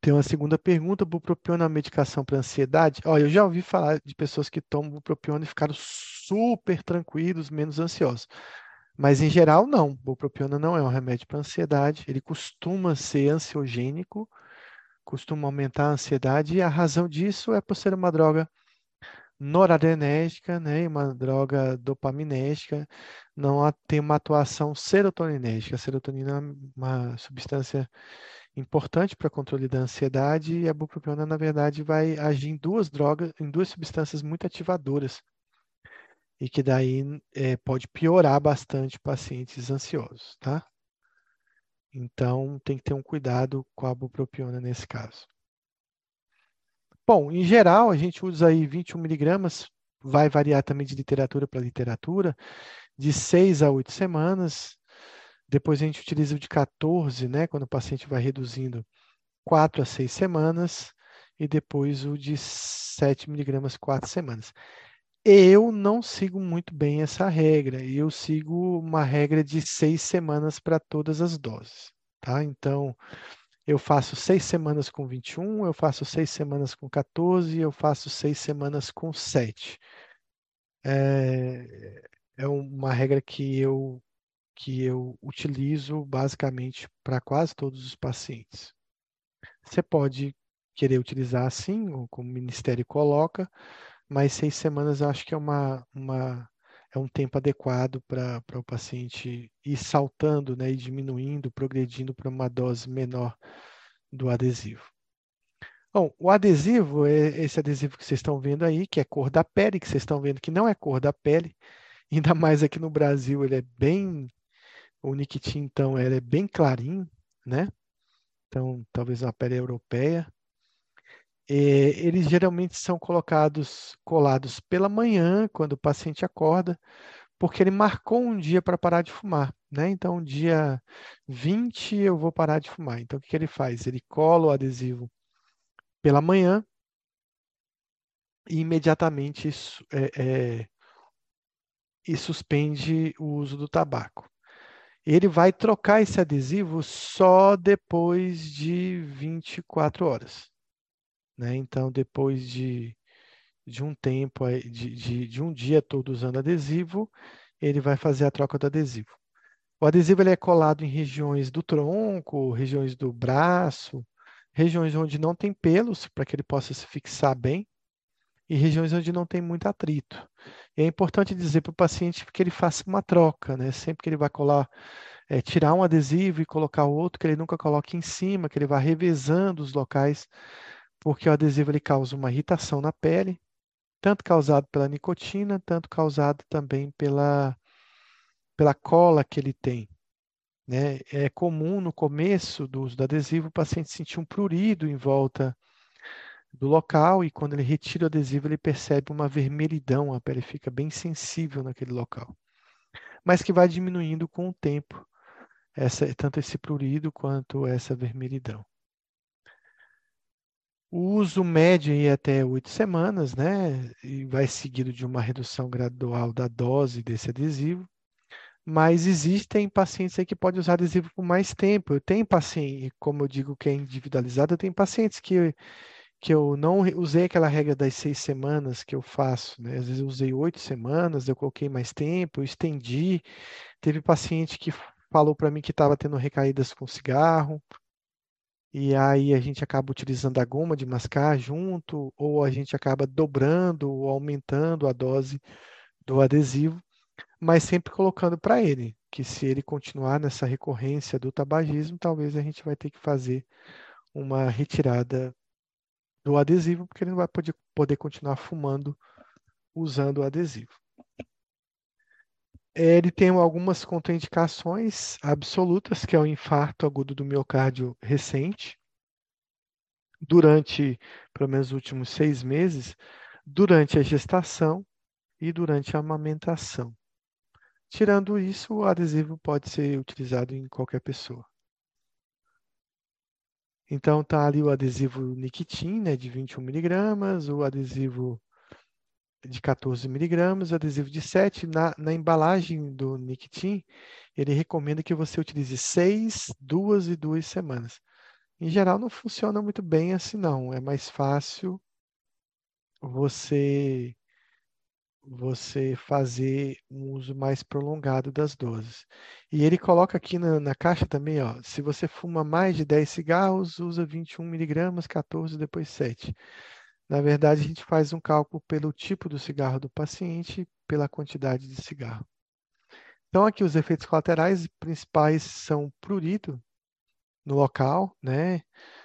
Tem uma segunda pergunta, bupropiona é uma medicação para ansiedade? Olha, eu já ouvi falar de pessoas que tomam bupropiona e ficaram super tranquilos, menos ansiosos. Mas em geral não, bupropiona não é um remédio para ansiedade, ele costuma ser ansiogênico, costuma aumentar a ansiedade e a razão disso é por ser uma droga noradrenérgica, né, uma droga dopaminérgica, não tem uma atuação serotoninérgica. A serotonina é uma substância importante para controle da ansiedade e a bupropiona, na verdade, vai agir em duas drogas, em duas substâncias muito ativadoras e que daí é, pode piorar bastante pacientes ansiosos, tá? Então, tem que ter um cuidado com a bupropiona nesse caso. Bom, em geral, a gente usa aí 21 miligramas, vai variar também de literatura para literatura, de 6 a 8 semanas. Depois a gente utiliza o de 14, né, quando o paciente vai reduzindo 4 a 6 semanas, e depois o de 7 miligramas, 4 semanas. Eu não sigo muito bem essa regra, eu sigo uma regra de 6 semanas para todas as doses, tá? Então, eu faço seis semanas com 21, eu faço seis semanas com 14, eu faço seis semanas com 7. É, é uma regra que eu, que eu utilizo basicamente para quase todos os pacientes. Você pode querer utilizar assim, como o Ministério coloca, mas seis semanas eu acho que é uma, uma é um tempo adequado para o paciente ir saltando, né, e diminuindo, progredindo para uma dose menor do adesivo. Bom, o adesivo é esse adesivo que vocês estão vendo aí, que é cor da pele, que vocês estão vendo que não é cor da pele, ainda mais aqui no Brasil ele é bem, o Nikitin então ele é bem clarinho, né? Então talvez uma pele europeia. É, eles geralmente são colocados, colados pela manhã, quando o paciente acorda, porque ele marcou um dia para parar de fumar, né? Então, dia 20 eu vou parar de fumar. Então, o que, que ele faz? Ele cola o adesivo pela manhã e imediatamente é, é, e suspende o uso do tabaco. Ele vai trocar esse adesivo só depois de 24 horas. Né? Então, depois de, de um tempo, de, de, de, um dia todo usando adesivo, ele vai fazer a troca do adesivo. O adesivo ele é colado em regiões do tronco, regiões do braço, regiões onde não tem pelos, para que ele possa se fixar bem, e regiões onde não tem muito atrito. E é importante dizer para o paciente que ele faça uma troca, né? Sempre que ele vai colar, é, tirar um adesivo e colocar outro, que ele nunca coloque em cima, que ele vá revezando os locais porque o adesivo ele causa uma irritação na pele, tanto causado pela nicotina, tanto causado também pela, pela cola que ele tem. Né? É comum no começo do uso do adesivo o paciente sentir um prurido em volta do local e quando ele retira o adesivo ele percebe uma vermelhidão, a pele fica bem sensível naquele local. Mas que vai diminuindo com o tempo, essa, tanto esse prurido quanto essa vermelhidão. O uso médio é até oito semanas, né? E vai seguido de uma redução gradual da dose desse adesivo. Mas existem pacientes aí que podem usar adesivo por mais tempo. Eu tenho paciente, como eu digo que é individualizado, eu tenho pacientes que, que eu não usei aquela regra das seis semanas que eu faço, né? Às vezes eu usei oito semanas, eu coloquei mais tempo, eu estendi. Teve paciente que falou para mim que estava tendo recaídas com cigarro, e aí a gente acaba utilizando a goma de mascar junto, ou a gente acaba dobrando ou aumentando a dose do adesivo, mas sempre colocando para ele que se ele continuar nessa recorrência do tabagismo, talvez a gente vai ter que fazer uma retirada do adesivo, porque ele não vai poder, poder continuar fumando usando o adesivo. Ele tem algumas contraindicações absolutas, que é o infarto agudo do miocárdio recente, durante pelo menos os últimos seis meses, durante a gestação e durante a amamentação. Tirando isso, o adesivo pode ser utilizado em qualquer pessoa. Então, tá ali o adesivo Nikitin, né, de 21 miligramas, o adesivo de 14 miligramas, adesivo de 7. Na, na embalagem do Nictin, ele recomenda que você utilize 6, 2 e 2 semanas. Em geral, não funciona muito bem assim, não. É mais fácil você você fazer um uso mais prolongado das doses. E ele coloca aqui na, na, caixa também, ó, se você fuma mais de 10 cigarros, usa 21 miligramas, 14, depois 7. Na verdade, a gente faz um cálculo pelo tipo do cigarro do paciente, pela quantidade de cigarro. Então, aqui os efeitos colaterais principais são prurido no local, né?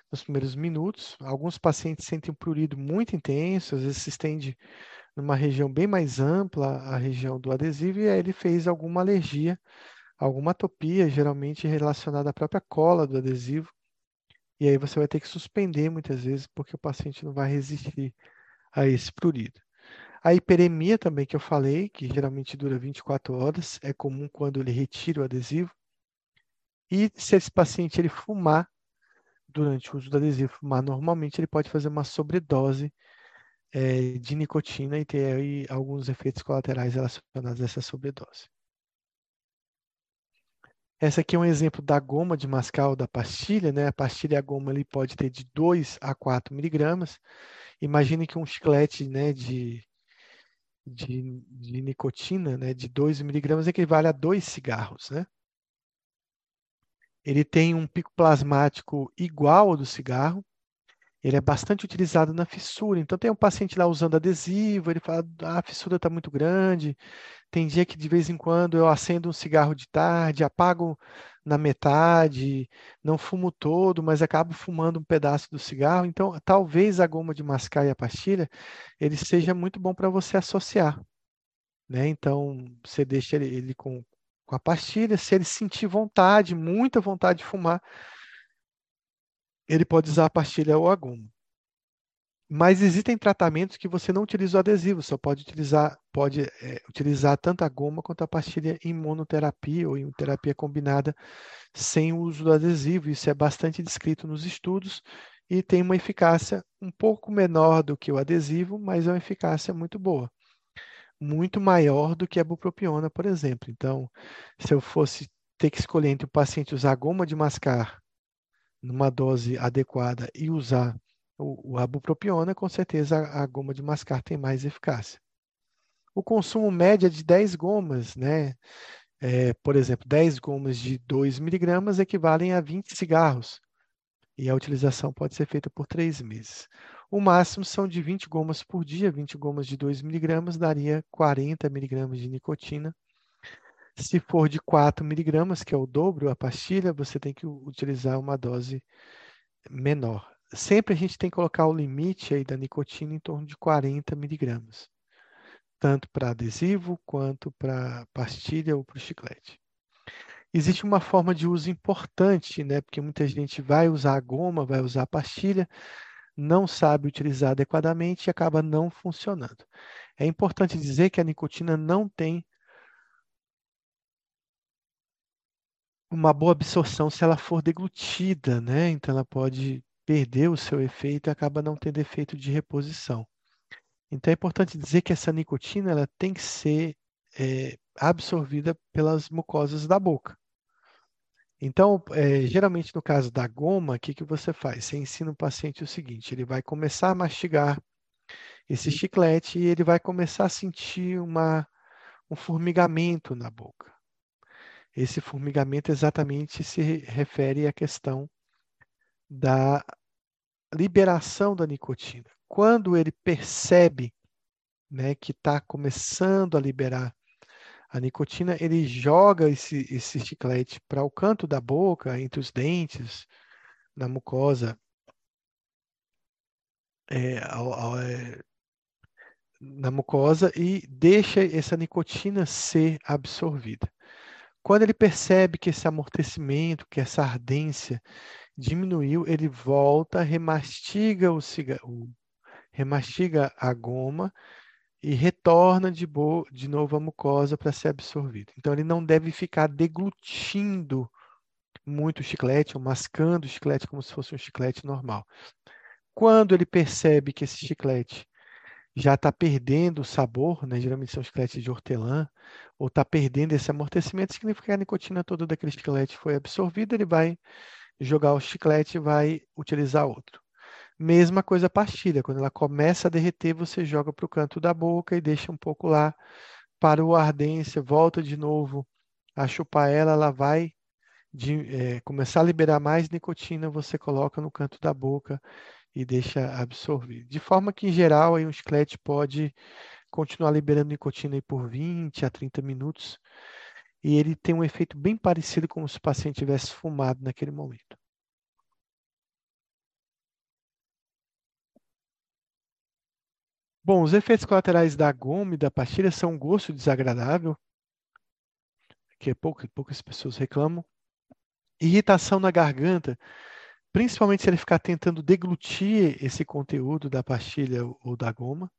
Nos primeiros minutos. Alguns pacientes sentem um prurido muito intenso, às vezes se estende numa região bem mais ampla, a região do adesivo, e aí ele fez alguma alergia, alguma atopia, geralmente relacionada à própria cola do adesivo, e aí você vai ter que suspender muitas vezes, porque o paciente não vai resistir a esse prurido. A hiperemia também que eu falei, que geralmente dura 24 horas, é comum quando ele retira o adesivo. E se esse paciente ele fumar durante o uso do adesivo, fumar normalmente, ele pode fazer uma sobredose é, de nicotina e ter aí alguns efeitos colaterais relacionados a essa sobredose. Essa aqui é um exemplo da goma de mascar ou da pastilha, né? A pastilha e a goma ali pode ter de 2 a 4 miligramas. Imagine que um chiclete né, de, de, de nicotina né, de 2 miligramas equivale a 2 cigarros, né? Ele tem um pico plasmático igual ao do cigarro ele é bastante utilizado na fissura. Então, tem um paciente lá usando adesivo, ele fala, ah, a fissura está muito grande. Tem dia que de vez em quando eu acendo um cigarro de tarde, apago na metade, não fumo todo, mas acabo fumando um pedaço do cigarro. Então, talvez a goma de mascar e a pastilha, ele seja muito bom para você associar. Né? Então, você deixa ele, ele com, com a pastilha, se ele sentir vontade, muita vontade de fumar, ele pode usar a pastilha ou a goma. Mas existem tratamentos que você não utiliza o adesivo, só pode utilizar, pode, é, utilizar tanto a goma quanto a pastilha em monoterapia ou em terapia combinada sem o uso do adesivo. Isso é bastante descrito nos estudos e tem uma eficácia um pouco menor do que o adesivo, mas é uma eficácia muito boa. Muito maior do que a bupropiona, por exemplo. Então, se eu fosse ter que escolher entre o paciente usar goma de mascar numa dose adequada e usar o, abupropiona, com certeza a, a, goma de mascar tem mais eficácia. O consumo médio é de 10 gomas, né? É, por exemplo, 10 gomas de 2 miligramas equivalem a 20 cigarros. E a utilização pode ser feita por 3 meses. O máximo são de 20 gomas por dia, 20 gomas de 2 miligramas daria 40 miligramas de nicotina. Se for de 4 miligramas, que é o dobro a pastilha, você tem que utilizar uma dose menor. Sempre a gente tem que colocar o limite aí da nicotina em torno de 40 miligramas, tanto para adesivo quanto para pastilha ou para chiclete. Existe uma forma de uso importante, né? Porque muita gente vai usar a goma, vai usar a pastilha, não sabe utilizar adequadamente e acaba não funcionando. É importante dizer que a nicotina não tem uma boa absorção se ela for deglutida, né? Então ela pode perder o seu efeito e acaba não tendo efeito de reposição. Então é importante dizer que essa nicotina ela tem que ser é, absorvida pelas mucosas da boca. Então, é, geralmente no caso da goma, o que, que você faz? Você ensina o paciente o seguinte: ele vai começar a mastigar esse chiclete e ele vai começar a sentir uma, um formigamento na boca. Esse formigamento exatamente se refere à questão da liberação da nicotina. Quando ele percebe né, que está começando a liberar a nicotina, ele joga esse, esse chiclete para o canto da boca, entre os dentes, na mucosa, é, ao, ao, é, na mucosa e deixa essa nicotina ser absorvida. Quando ele percebe que esse amortecimento, que essa ardência diminuiu, ele volta, remastiga o cigarro, remastiga a goma e retorna de, de novo a mucosa para ser absorvido. Então ele não deve ficar deglutindo muito o chiclete ou mascando o chiclete como se fosse um chiclete normal. Quando ele percebe que esse chiclete já está perdendo o sabor, né? geralmente são chicletes de hortelã, ou está perdendo esse amortecimento, significa que a nicotina toda daquele chiclete foi absorvida, ele vai jogar o chiclete vai utilizar outro. Mesma coisa a pastilha, quando ela começa a derreter, você joga para o canto da boca e deixa um pouco lá, para o ardência, volta de novo a chupar ela, ela vai de, é, começar a liberar mais nicotina, você coloca no canto da boca e deixa absorver. De forma que, em geral, aí um chiclete pode continuar liberando nicotina por 20 a 30 minutos e ele tem um efeito bem parecido como se o paciente tivesse fumado naquele momento. Bom, os efeitos colaterais da goma e da pastilha são um gosto desagradável, que é pouco, poucas pessoas reclamam, irritação na garganta, principalmente se ele ficar tentando deglutir esse conteúdo da pastilha ou da goma.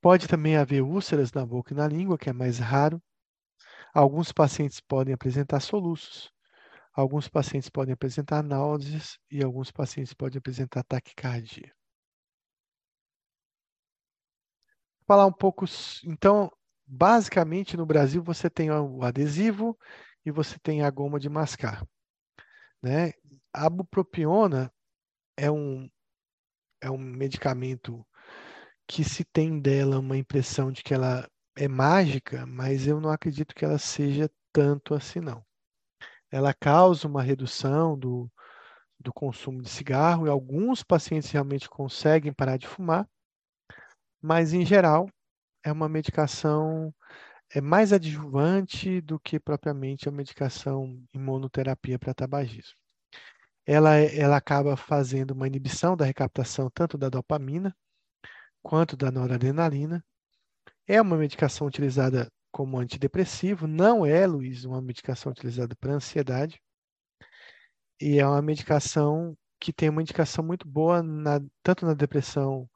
Pode também haver úlceras na boca e na língua, que é mais raro. Alguns pacientes podem apresentar soluços, alguns pacientes podem apresentar náuseas e alguns pacientes podem apresentar taquicardia. Falar um pouco, então, basicamente no Brasil você tem o adesivo e você tem a goma de mascar. Né? A bupropiona é um, é um medicamento que se tem dela uma impressão de que ela é mágica, mas eu não acredito que ela seja tanto assim não. Ela causa uma redução do, do consumo de cigarro e alguns pacientes realmente conseguem parar de fumar, mas em geral é uma medicação é mais adjuvante do que propriamente a medicação imunoterapia para tabagismo. Ela, ela acaba fazendo uma inibição da recaptação tanto da dopamina quanto da noradrenalina. É uma medicação utilizada como antidepressivo, não é, Luiz, uma medicação utilizada para ansiedade. E é uma medicação que tem uma indicação muito boa na, tanto na depressão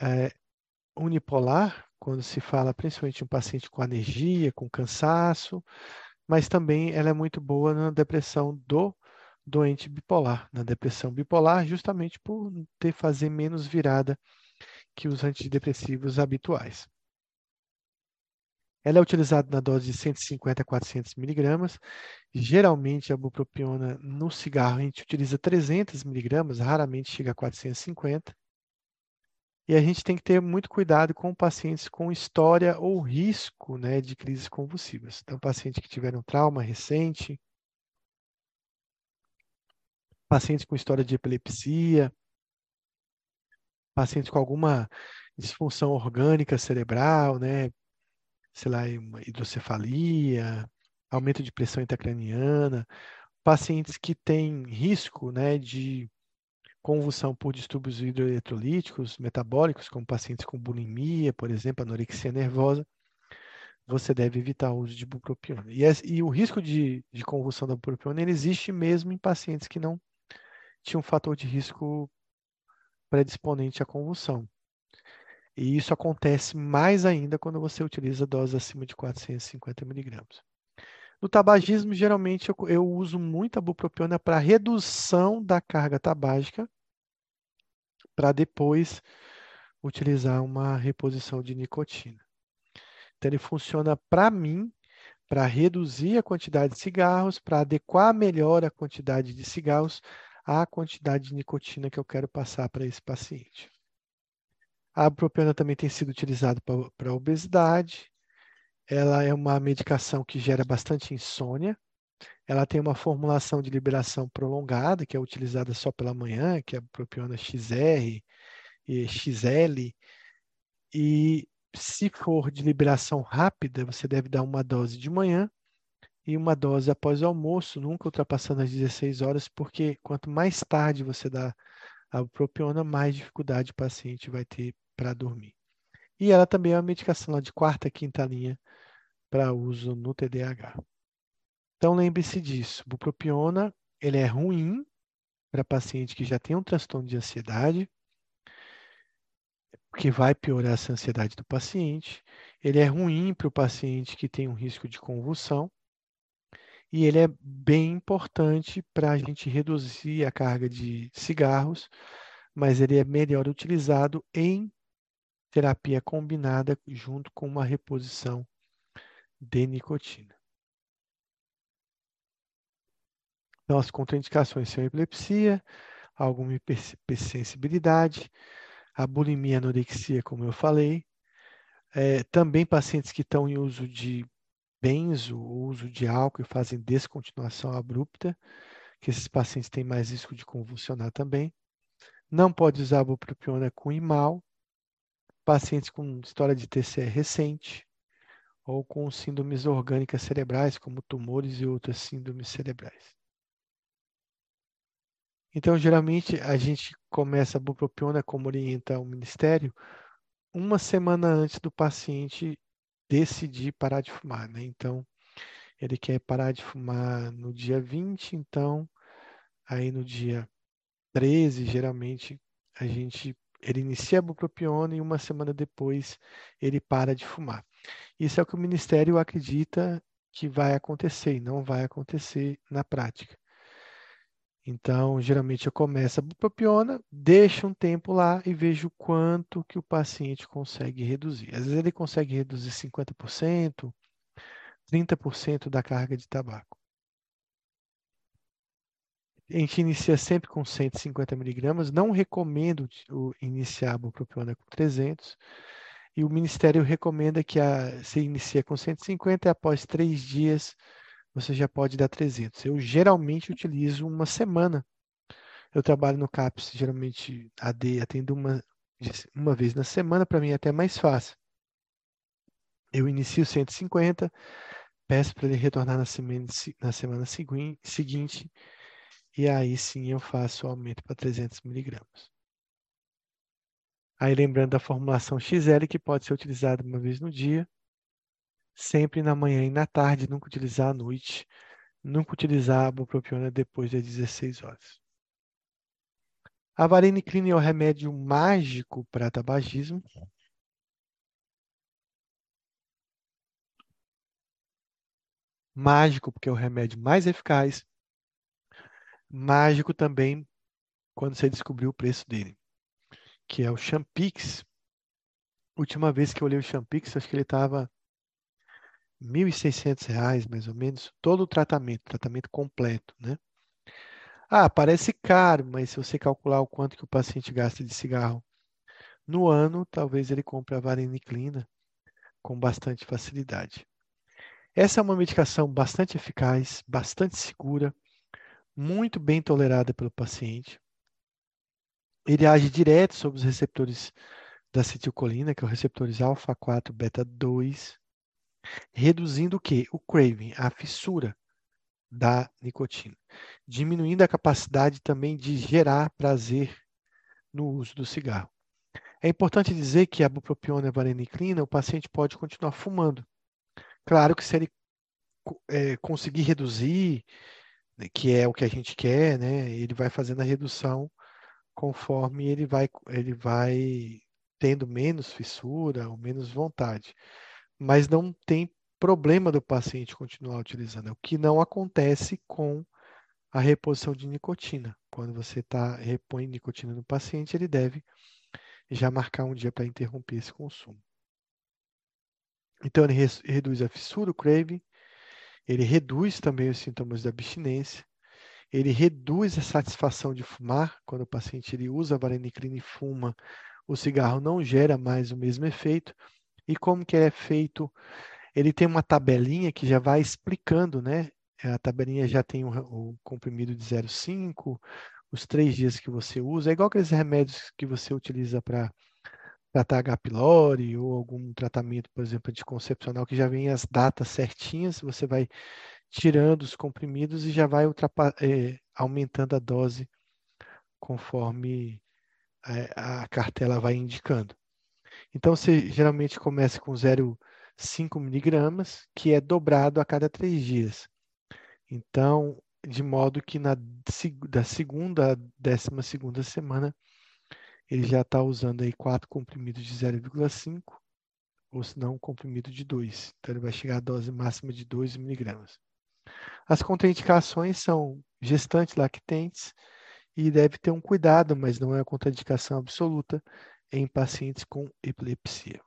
é, unipolar, quando se fala principalmente de um paciente com alergia, com cansaço, mas também ela é muito boa na depressão do doente bipolar, na depressão bipolar, justamente por ter fazer menos virada que os antidepressivos habituais. Ela é utilizada na dose de 150 a 400 miligramas. Geralmente, a bupropiona no cigarro a gente utiliza 300 miligramas, raramente chega a 450. E a gente tem que ter muito cuidado com pacientes com história ou risco né, de crises convulsivas. Então, pacientes que tiveram trauma recente, pacientes com história de epilepsia, pacientes com alguma disfunção orgânica cerebral, né, sei lá, hidrocefalia, aumento de pressão intracraniana, pacientes que têm risco né, de convulsão por distúrbios hidroeletrolíticos metabólicos, como pacientes com bulimia, por exemplo, anorexia nervosa, você deve evitar o uso de bupropiona. E, e o risco de, de, convulsão da bupropiona existe mesmo em pacientes que não tinham um fator de risco predisponente à convulsão. E isso acontece mais ainda quando você utiliza doses acima de 450 miligramas. No tabagismo, geralmente eu, eu uso muito a bupropiona para redução da carga tabágica para depois utilizar uma reposição de nicotina. Então, ele funciona para mim para reduzir a quantidade de cigarros, para adequar melhor a quantidade de cigarros à quantidade de nicotina que eu quero passar para esse paciente. A propiona também tem sido utilizada para obesidade. Ela é uma medicação que gera bastante insônia. Ela tem uma formulação de liberação prolongada, que é utilizada só pela manhã, que é a propiona XR e XL. E se for de liberação rápida, você deve dar uma dose de manhã e uma dose após o almoço, nunca ultrapassando as 16 horas, porque quanto mais tarde você dá a propiona, mais dificuldade o paciente vai ter para dormir. E ela também é uma medicação de quarta, quinta linha para uso no TDAH. Então lembre-se disso, bupropiona, ele é ruim para paciente que já tem um transtorno de ansiedade, que vai piorar essa ansiedade do paciente. Ele é ruim para o paciente que tem um risco de convulsão. E ele é bem importante para a gente reduzir a carga de cigarros, mas ele é melhor utilizado em terapia combinada junto com uma reposição de nicotina. Então, as contraindicações são epilepsia, alguma hipersensibilidade, a bulimia anorexia, como eu falei. É, também pacientes que estão em uso de benzo, uso de álcool e fazem descontinuação abrupta, que esses pacientes têm mais risco de convulsionar também. Não pode usar bupropiona com imal. Pacientes com história de TCE recente ou com síndromes orgânicas cerebrais, como tumores e outras síndromes cerebrais. Então, geralmente, a gente começa a bupropiona, como orienta o Ministério, uma semana antes do paciente decidir parar de fumar, né? Então, ele quer parar de fumar no dia 20, então, aí no dia 13, geralmente, a gente, ele inicia a bupropiona e uma semana depois ele para de fumar. Isso é o que o Ministério acredita que vai acontecer e não vai acontecer na prática. Então, geralmente eu começo a bupropiona, deixo um tempo lá e vejo quanto que o paciente consegue reduzir. Às vezes ele consegue reduzir 50%, 30% da carga de tabaco. A gente inicia sempre com 150 miligramas. Não recomendo iniciar a bupropiona com 300. E o Ministério recomenda que a, se inicie com 150 e após três dias você já pode dar 300. Eu geralmente utilizo uma semana Eu trabalho no CAPS, geralmente AD, atendo uma, uma vez na semana, para mim é até mais fácil. Eu inicio 150, peço para ele retornar na semana, na semana seguinte, e aí sim eu faço o aumento para 300 miligramas. Aí lembrando da formulação XL, que pode ser utilizada uma vez no dia, sempre na manhã e na tarde, nunca utilizar à noite, nunca utilizar a bupropiona depois das 16 horas. A vareniclina é o remédio mágico para tabagismo. Mágico porque é o remédio mais eficaz. Mágico também quando você descobriu o preço dele, que é o Champix. Última vez que eu olhei o Champix, acho que ele estava R$ 1.600, mais ou menos, todo o tratamento, tratamento completo, né? Ah, parece caro, mas se você calcular o quanto que o paciente gasta de cigarro no ano, talvez ele compre a vareniclina com bastante facilidade. Essa é uma medicação bastante eficaz, bastante segura, muito bem tolerada pelo paciente. Ele age direto sobre os receptores da acetilcolina, que é o receptores alfa 4 beta 2, reduzindo o que? O craving, a fissura da nicotina, diminuindo a capacidade também de gerar prazer no uso do cigarro. É importante dizer que a bupropiona e a vareniclina, o paciente pode continuar fumando. Claro que se ele é, conseguir reduzir, que é o que a gente quer, né, ele vai fazendo a redução conforme ele vai, ele vai tendo menos fissura ou menos vontade. Mas não tem problema do paciente continuar utilizando. É o que não acontece com a reposição de nicotina. Quando você tá, repõe nicotina no paciente, ele deve já marcar um dia para interromper esse consumo. Então, ele re reduz a fissura, o craving, ele reduz também os sintomas da abstinência, ele reduz a satisfação de fumar, quando o paciente ele usa a e fuma, o cigarro não gera mais o mesmo efeito. E como que é feito ele tem uma tabelinha que já vai explicando, né? A tabelinha já tem o, o comprimido de 0,5, os três dias que você usa. É igual aqueles remédios que você utiliza para tratar H. pylori ou algum tratamento, por exemplo, anticoncepcional, que já vem as datas certinhas, você vai tirando os comprimidos e já vai é, aumentando a dose conforme é, a cartela vai indicando. Então, você geralmente começa com 0,5 5 miligramas, que é dobrado a cada três dias. Então, de modo que na, da segunda à décima segunda semana, ele já está usando aí quatro comprimidos de 0,5, ou se não, um comprimido de 2. Então, ele vai chegar à dose máxima de 2 miligramas. As contraindicações são gestantes lactentes e deve ter um cuidado, mas não é uma contraindicação absoluta em pacientes com epilepsia.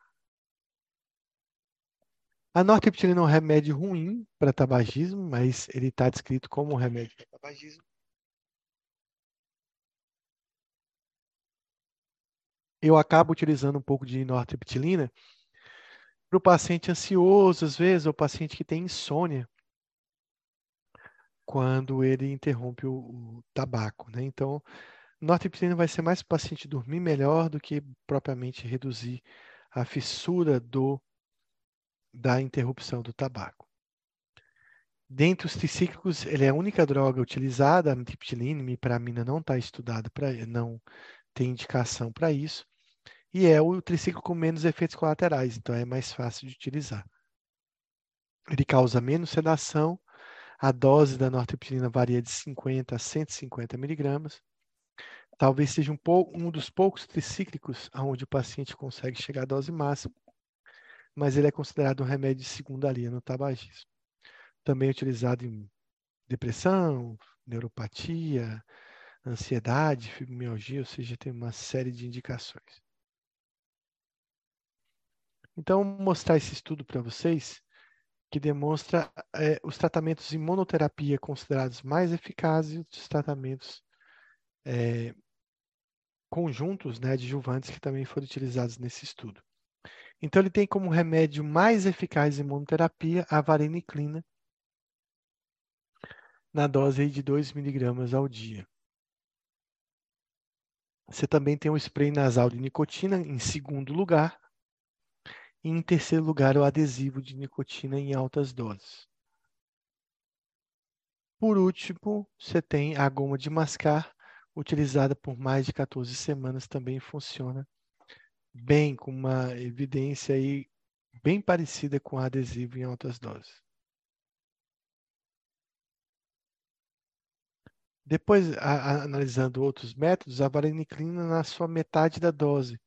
A nortriptilina é um remédio ruim para tabagismo, mas ele está descrito como um remédio para tabagismo. Eu acabo utilizando um pouco de nortriptilina para o paciente ansioso, às vezes, ou paciente que tem insônia, quando ele interrompe o, o tabaco. Né? Então, nortriptilina vai ser mais para o paciente dormir melhor do que propriamente reduzir a fissura do da interrupção do tabaco. Dentre os tricíclicos, ele é a única droga utilizada, a triptilina, a mipramina não está estudada para não tem indicação para isso, e é o triciclo com menos efeitos colaterais, então é mais fácil de utilizar. Ele causa menos sedação, a dose da nortriptilina varia de 50 a 150 miligramas. Talvez seja um, pouco, um dos poucos tricíclicos onde o paciente consegue chegar à dose máxima mas ele é considerado um remédio de segunda linha no tabagismo. Também é utilizado em depressão, neuropatia, ansiedade, fibromialgia, ou seja, tem uma série de indicações. Então, vou mostrar esse estudo para vocês, que demonstra é, os tratamentos em monoterapia considerados mais eficazes e os tratamentos é, conjuntos, né, adjuvantes, que também foram utilizados nesse estudo. Então, ele tem como remédio mais eficaz em imunoterapia a vareniclina, na dose de 2 miligramas ao dia. Você também tem o spray nasal de nicotina em segundo lugar. E em terceiro lugar, o adesivo de nicotina em altas doses. Por último, você tem a goma de mascar, utilizada por mais de 14 semanas, também funciona bem, com uma evidência aí bem parecida com adesivo em altas doses. Depois, a, a, analisando outros métodos, a vareniclina na sua metade da dose,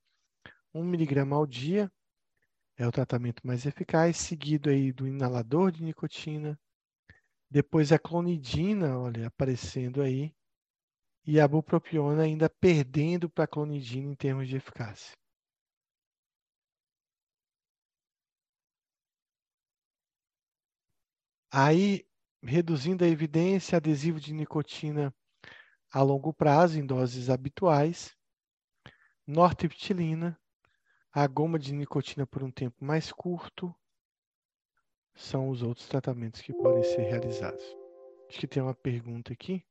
1 miligrama ao dia, é o tratamento mais eficaz, seguido aí do inalador de nicotina, depois a clonidina, olha, aparecendo aí, e a bupropiona ainda perdendo para a clonidina em termos de eficácia. Aí, reduzindo a evidência, adesivo de nicotina a longo prazo, em doses habituais, nortriptilina, a goma de nicotina por um tempo mais curto, são os outros tratamentos que podem ser realizados. Acho que tem uma pergunta aqui.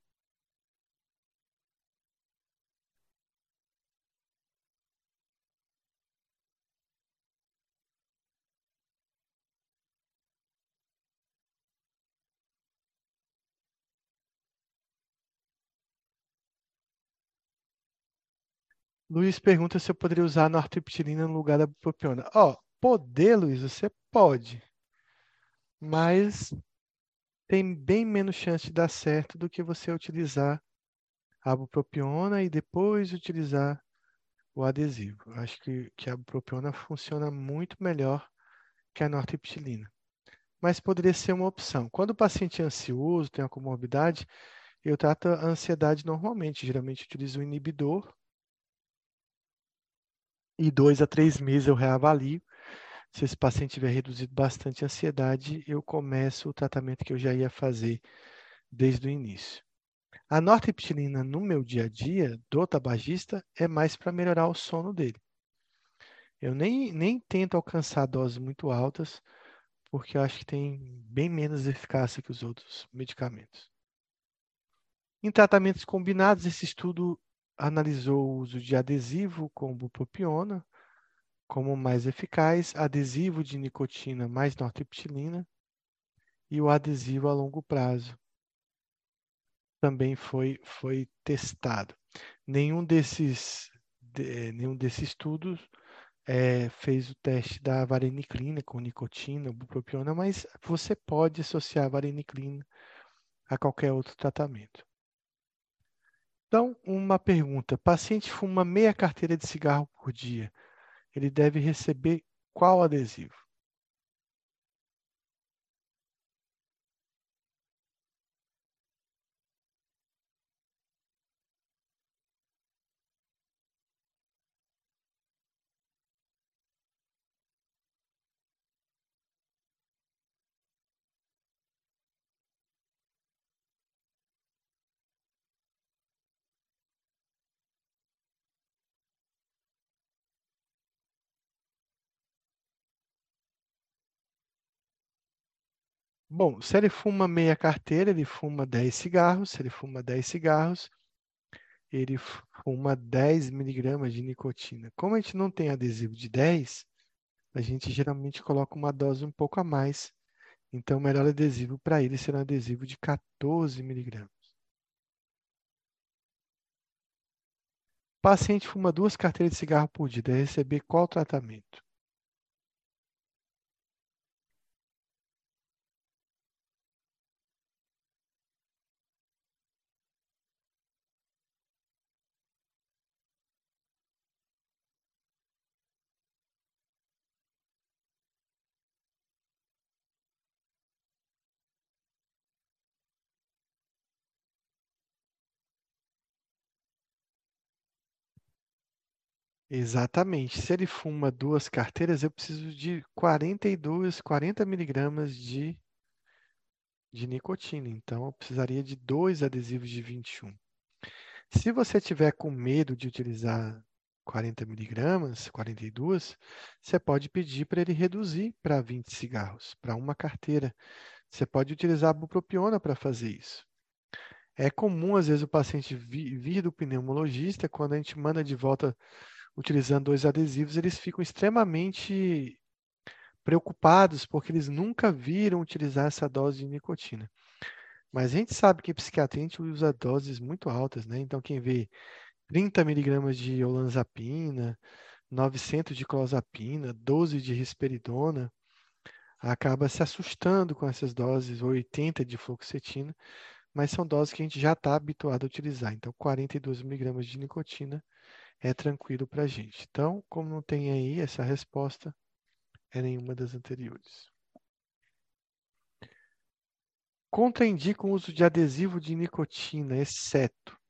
Luiz pergunta se eu poderia usar a nortriptilina no lugar da bupropiona. Ó, oh, poder, Luiz, você pode. Mas tem bem menos chance de dar certo do que você utilizar a bupropiona e depois utilizar o adesivo. Acho que, que a bupropiona funciona muito melhor que a nortriptilina. Mas poderia ser uma opção. Quando o paciente é ansioso, tem uma comorbidade, eu trato a ansiedade normalmente. Geralmente utilizo o inibidor e dois a três meses eu reavalio. Se esse paciente tiver reduzido bastante a ansiedade, eu começo o tratamento que eu já ia fazer desde o início. A nortriptilina no meu dia a dia do tabagista é mais para melhorar o sono dele. Eu nem, nem tento alcançar doses muito altas, porque eu acho que tem bem menos eficácia que os outros medicamentos. Em tratamentos combinados, esse estudo analisou o uso de adesivo com bupropiona como mais eficaz, adesivo de nicotina mais nortriptilina e o adesivo a longo prazo também foi, foi testado. Nenhum desses, de, nenhum desses estudos é, fez o teste da vareniclina com nicotina, bupropiona, mas você pode associar a vareniclina a qualquer outro tratamento. Então, uma pergunta: paciente fuma meia carteira de cigarro por dia, ele deve receber qual adesivo? Bom, se ele fuma meia carteira, ele fuma 10 cigarros. Se ele fuma 10 cigarros, ele fuma 10 miligramas de nicotina. Como a gente não tem adesivo de 10, a gente geralmente coloca uma dose um pouco a mais. Então, o melhor adesivo para ele será um adesivo de 14 miligramas. Paciente fuma duas carteiras de cigarro por dia, deve receber qual tratamento? Exatamente. Se ele fuma duas carteiras, eu preciso de 42, 40 miligramas de, de nicotina. Então, eu precisaria de dois adesivos de 21. Se você tiver com medo de utilizar 40 miligramas, 42, você pode pedir para ele reduzir para 20 cigarros, para uma carteira. Você pode utilizar a bupropiona para fazer isso. É comum, às vezes, o paciente vi- vir do pneumologista, quando a gente manda de volta utilizando dois adesivos, eles ficam extremamente preocupados porque eles nunca viram utilizar essa dose de nicotina. Mas a gente sabe que em psiquiatria a gente usa doses muito altas, né? Então, quem vê 30 miligramas de olanzapina, 900 de clozapina, 12 de risperidona, acaba se assustando com essas doses, 80 de fluoxetina, mas são doses que a gente já está habituado a utilizar. Então, 42 miligramas de nicotina é tranquilo para a gente. Então, como não tem aí essa resposta, é nenhuma das anteriores. Contraindica o uso de adesivo de nicotina, exceto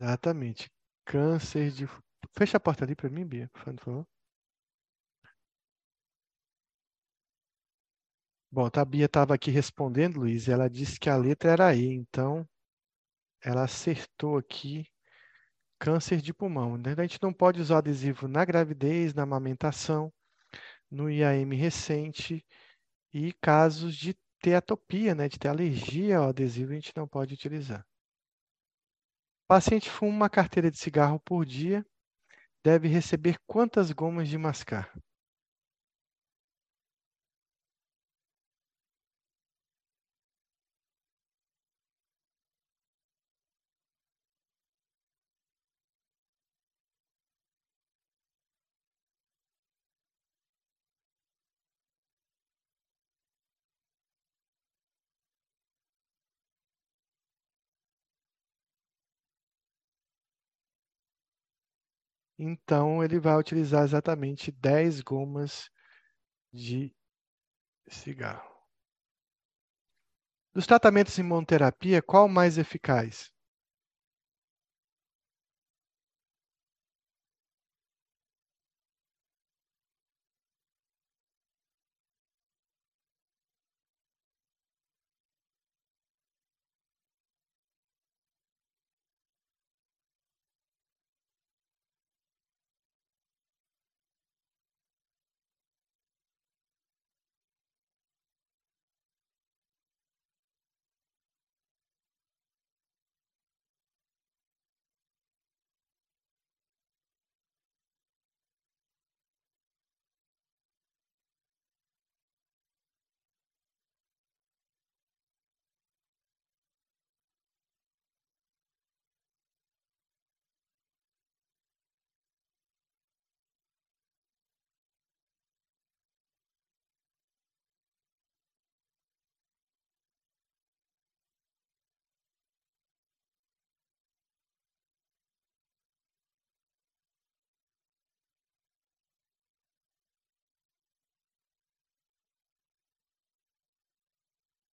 Exatamente. Câncer de. Fecha a porta ali para mim, Bia, por favor. Bom, tá, a Bia estava aqui respondendo, Luiz, ela disse que a letra era E, então ela acertou aqui câncer de pulmão. né? A gente não pode usar adesivo na gravidez, na amamentação, no IAM recente e casos de ter atopia, né, de ter alergia ao adesivo, a gente não pode utilizar. Paciente fuma uma carteira de cigarro por dia, deve receber quantas gomas de mascar? Então, ele vai utilizar exatamente 10 gomas de cigarro. Dos tratamentos em imunoterapia, qual o mais eficaz?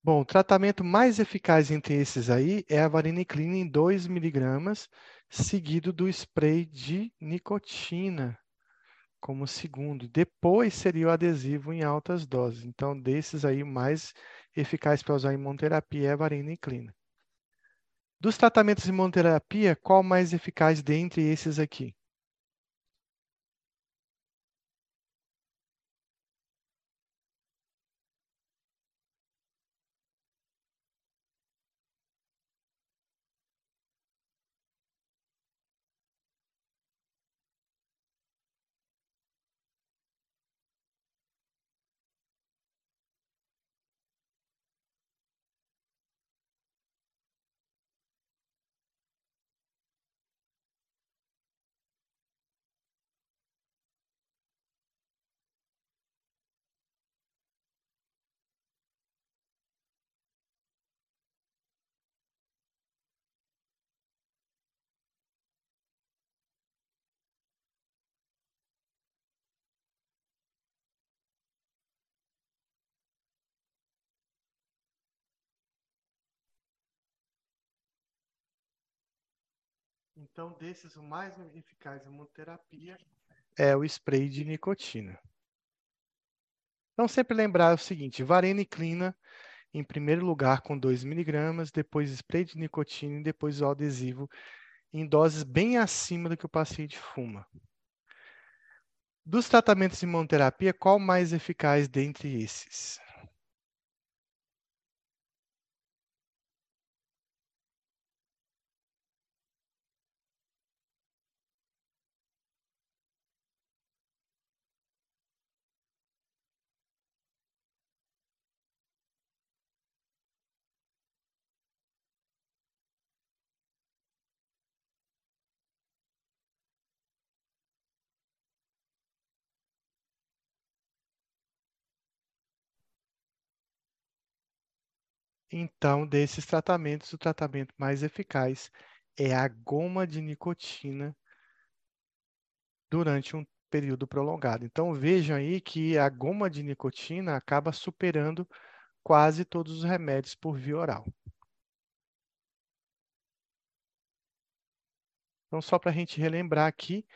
Bom, o tratamento mais eficaz entre esses aí é a vareniclina em 2 miligramas, seguido do spray de nicotina como segundo. Depois seria o adesivo em altas doses. Então, desses aí, o mais eficaz para usar em imunoterapia é a vareniclina. Dos tratamentos de imunoterapia, qual mais eficaz dentre esses aqui? Então, desses, o mais eficaz em imunoterapia é o spray de nicotina. Então, sempre lembrar o seguinte: vareniclina em primeiro lugar com 2 miligramas, depois spray de nicotina e depois o adesivo em doses bem acima do que o paciente fuma. Dos tratamentos de imunoterapia, qual mais eficaz dentre esses? Então, desses tratamentos, o tratamento mais eficaz é a goma de nicotina durante um período prolongado. Então, vejam aí que a goma de nicotina acaba superando quase todos os remédios por via oral. Então, só para a gente relembrar aqui,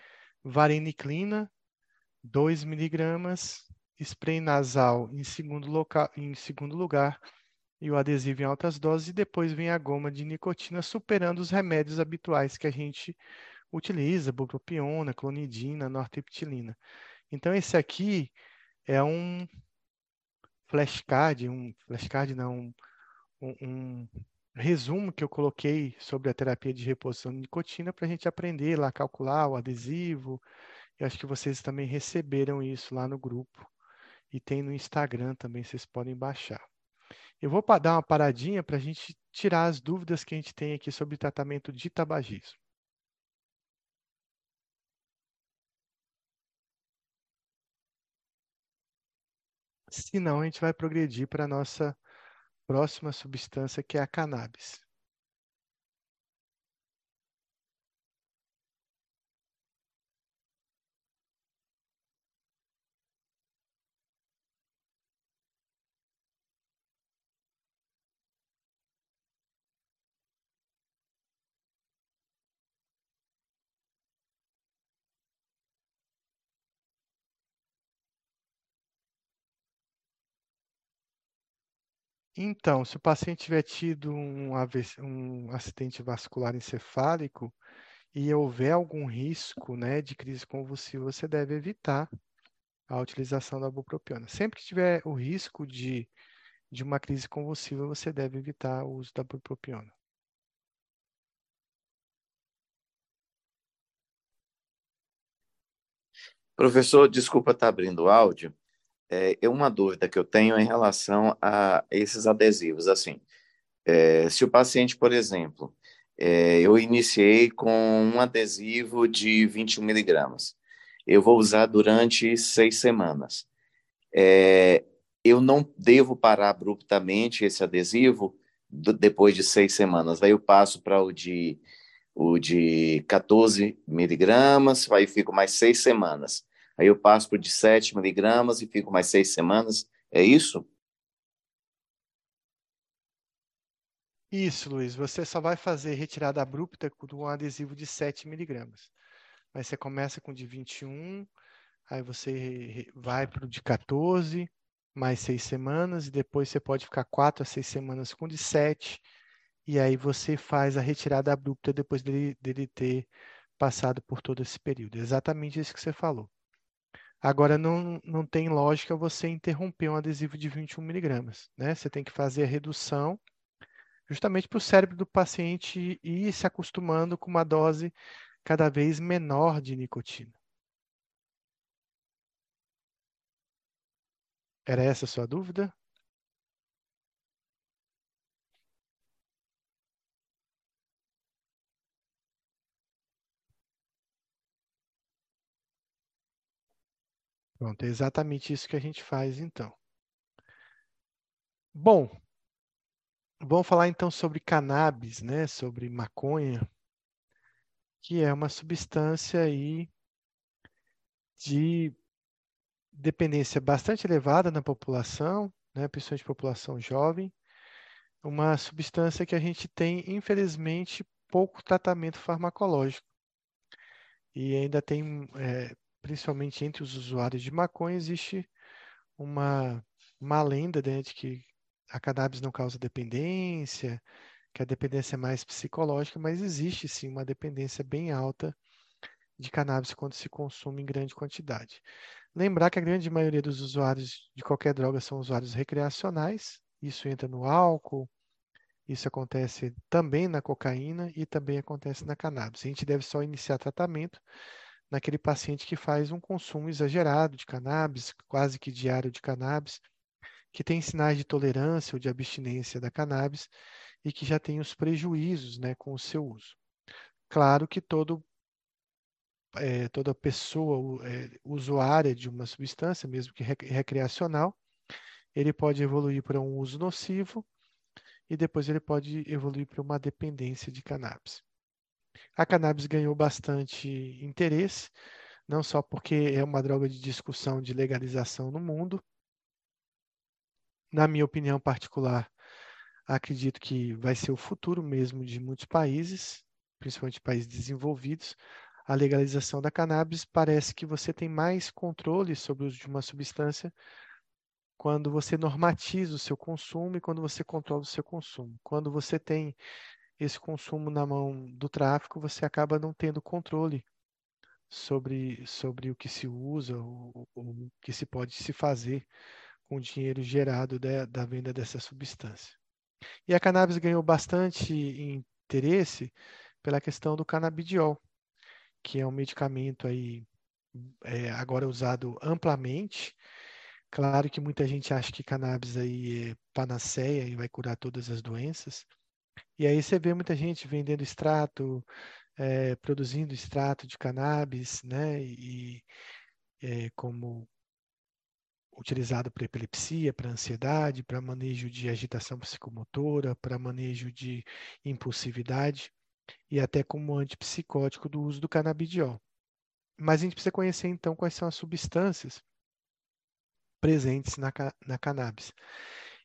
vareniclina, 2 miligramas, spray nasal em segundo, local, em segundo lugar, e o adesivo em altas doses, e depois vem a goma de nicotina, superando os remédios habituais que a gente utiliza, bupropiona, clonidina, nortriptilina. Então, esse aqui é um flashcard, um flashcard não, um, um resumo que eu coloquei sobre a terapia de reposição de nicotina para a gente aprender lá, calcular o adesivo. Eu acho que vocês também receberam isso lá no grupo. E tem no Instagram também, vocês podem baixar. Eu vou dar uma paradinha para a gente tirar as dúvidas que a gente tem aqui sobre tratamento de tabagismo. Se não, a gente vai progredir para a nossa próxima substância, que é a cannabis. Então, se o paciente tiver tido um, um acidente vascular encefálico e houver algum risco né, de crise convulsiva, você deve evitar a utilização da bupropiona. Sempre que tiver o risco de, de uma crise convulsiva, você deve evitar o uso da bupropiona. Professor, desculpa estar abrindo o áudio, é, uma dúvida que eu tenho em relação a esses adesivos. Assim, é, se o paciente, por exemplo, é, eu iniciei com um adesivo de 21 miligramas, eu vou usar durante seis semanas. É, eu não devo parar abruptamente esse adesivo do, depois de seis semanas. Aí eu passo para o de o de 14 miligramas, aí fico mais seis semanas. Aí eu passo de 7 miligramas e fico mais seis semanas. É isso? Isso, Luiz. Você só vai fazer retirada abrupta com um adesivo de 7 miligramas. Mas você começa com de 21, aí você vai para o de 14, mais seis semanas, e depois você pode ficar 4 a 6 semanas com de 7, e aí você faz a retirada abrupta depois dele, dele ter passado por todo esse período. Exatamente isso que você falou. Agora, não, não tem lógica você interromper um adesivo de 21 miligramas, né? Você tem que fazer a redução justamente para o cérebro do paciente ir se acostumando com uma dose cada vez menor de nicotina. Era essa a sua dúvida? Pronto, é exatamente isso que a gente faz então. Bom, vamos falar então sobre cannabis, né? Sobre maconha, que é uma substância aí de dependência bastante elevada na população, né? Principalmente população jovem. Uma substância que a gente tem, infelizmente, pouco tratamento farmacológico. E ainda tem, é, principalmente entre os usuários de maconha, existe uma, uma lenda né, de que a cannabis não causa dependência, que a dependência é mais psicológica, mas existe sim uma dependência bem alta de cannabis quando se consome em grande quantidade. Lembrar que a grande maioria dos usuários de qualquer droga são usuários recreacionais, isso entra no álcool, isso acontece também na cocaína e também acontece na cannabis. A gente deve só iniciar tratamento naquele paciente que faz um consumo exagerado de cannabis, quase que diário de cannabis, que tem sinais de tolerância ou de abstinência da cannabis e que já tem os prejuízos né, com o seu uso. Claro que todo, é, toda pessoa é, usuária de uma substância, mesmo que recreacional, ele pode evoluir para um uso nocivo e depois ele pode evoluir para uma dependência de cannabis. A cannabis ganhou bastante interesse, não só porque é uma droga de discussão de legalização no mundo. Na minha opinião particular, acredito que vai ser o futuro mesmo de muitos países, principalmente países desenvolvidos. A legalização da cannabis parece que você tem mais controle sobre o uso de uma substância quando você normatiza o seu consumo e quando você controla o seu consumo. Quando você tem esse consumo na mão do tráfico, você acaba não tendo controle sobre, sobre o que se usa o que se pode se fazer com o dinheiro gerado da, da venda dessa substância. E a cannabis ganhou bastante interesse pela questão do canabidiol, que é um medicamento aí é, agora usado amplamente. Claro que muita gente acha que cannabis aí é panaceia e vai curar todas as doenças. E aí você vê muita gente vendendo extrato, é, produzindo extrato de cannabis, né? E é, como utilizado para epilepsia, para ansiedade, para manejo de agitação psicomotora, para manejo de impulsividade e até como antipsicótico do uso do canabidiol. Mas a gente precisa conhecer então quais são as substâncias presentes na, na cannabis.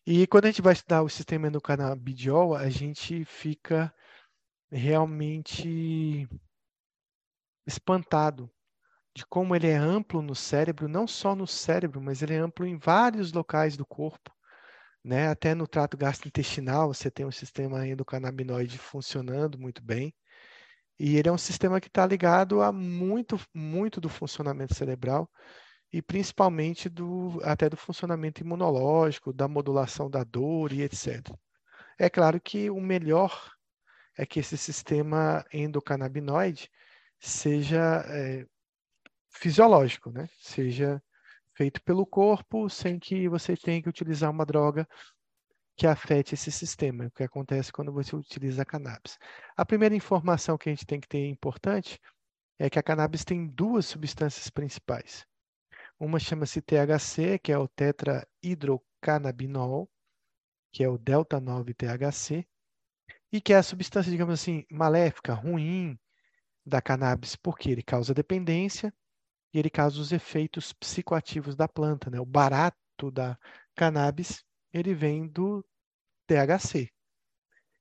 E quando a gente vai estudar o sistema endocanabidiol, a gente fica realmente espantado de como ele é amplo no cérebro, não só no cérebro, mas ele é amplo em vários locais do corpo. Né? Até no trato gastrointestinal você tem um sistema endocannabinoide funcionando muito bem. E ele é um sistema que está ligado a muito, muito do funcionamento cerebral e principalmente do, até do funcionamento imunológico, da modulação da dor e etc. É claro que o melhor é que esse sistema endocannabinoide seja é, fisiológico, né? Seja feito pelo corpo sem que você tenha que utilizar uma droga que afete esse sistema, o que acontece quando você utiliza a cannabis. A primeira informação que a gente tem que ter importante é que a cannabis tem duas substâncias principais. Uma chama-se THC, que é o tetrahidrocannabinol, que é o delta 9 THC, e que é a substância, digamos assim, maléfica, ruim da cannabis, porque ele causa dependência e ele causa os efeitos psicoativos da planta, né? O barato da cannabis, ele vem do THC.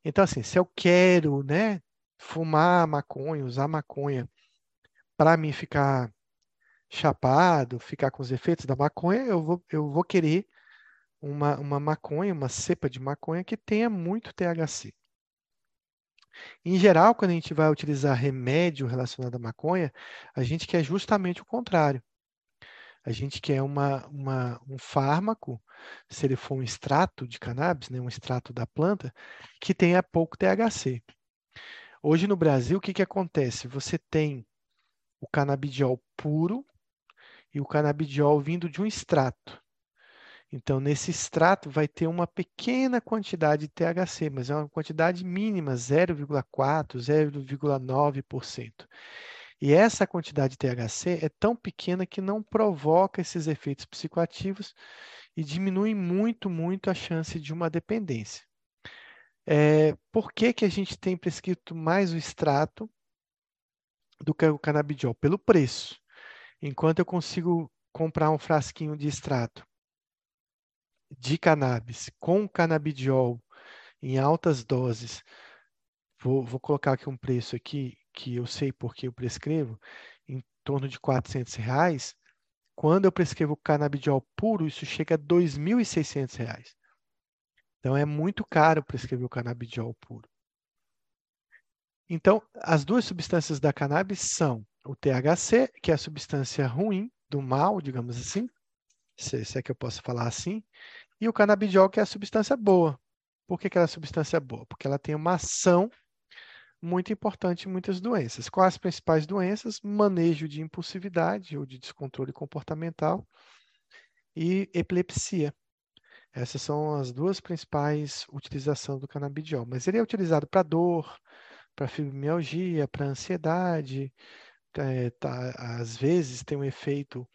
Então, assim, se eu quero, né, fumar maconha, usar maconha para mim ficar chapado, ficar com os efeitos da maconha, eu vou, eu vou querer uma, uma maconha, uma cepa de maconha que tenha muito THC. Em geral, quando a gente vai utilizar remédio relacionado à maconha, a gente quer justamente o contrário. A gente quer uma, uma, um fármaco, se ele for um extrato de cannabis, né, um extrato da planta, que tenha pouco THC. Hoje no Brasil, o que, que acontece? Você tem o canabidiol puro e o canabidiol vindo de um extrato. Então, nesse extrato vai ter uma pequena quantidade de THC, mas é uma quantidade mínima, 0,4, 0,9%. E essa quantidade de THC é tão pequena que não provoca esses efeitos psicoativos e diminui muito, muito a chance de uma dependência. É, por que, que a gente tem prescrito mais o extrato do que o canabidiol? Pelo preço. Enquanto eu consigo comprar um frasquinho de extrato de cannabis com canabidiol em altas doses vou, vou colocar aqui um preço aqui que eu sei porque eu prescrevo, em torno de 400 reais. Quando eu prescrevo canabidiol puro, isso chega a 2.600 reais. Então é muito caro prescrever o canabidiol puro. Então, as duas substâncias da cannabis são o THC, que é a substância ruim, do mal, digamos assim, se, se é que eu posso falar assim, e o canabidiol, que é a substância boa. Por que, que ela é a substância boa? Porque ela tem uma ação muito importante em muitas doenças. Quais as principais doenças? Manejo de impulsividade ou de descontrole comportamental e epilepsia. Essas são as duas principais utilizações do canabidiol. Mas ele é utilizado para dor, para fibromialgia, para ansiedade. É, tá, às vezes tem um efeito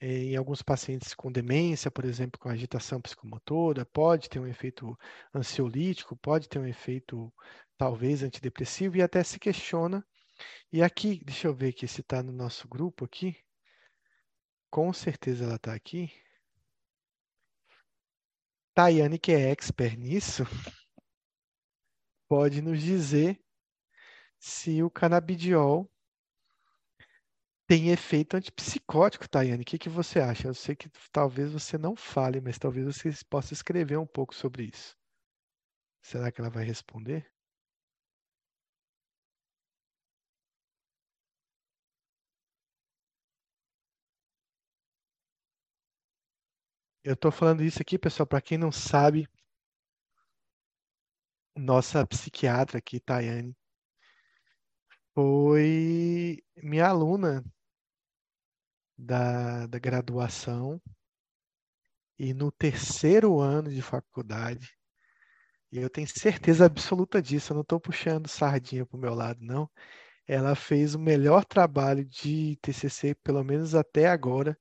em alguns pacientes com demência, por exemplo, com agitação psicomotora, pode ter um efeito ansiolítico, pode ter um efeito talvez antidepressivo e até se questiona. E aqui, deixa eu ver aqui se está no nosso grupo aqui. Com certeza ela está aqui. Tayane, que é expert nisso, pode nos dizer se o canabidiol tem efeito antipsicótico, Tayane. O que, que você acha? Eu sei que talvez você não fale, mas talvez você possa escrever um pouco sobre isso. Será que ela vai responder? Eu estou falando isso aqui, pessoal, para quem não sabe, nossa psiquiatra aqui, Tayane, foi minha aluna da, da graduação e no terceiro ano de faculdade, e eu tenho certeza absoluta disso, eu não estou puxando sardinha para o meu lado, não. Ela fez o melhor trabalho de TCC, pelo menos até agora,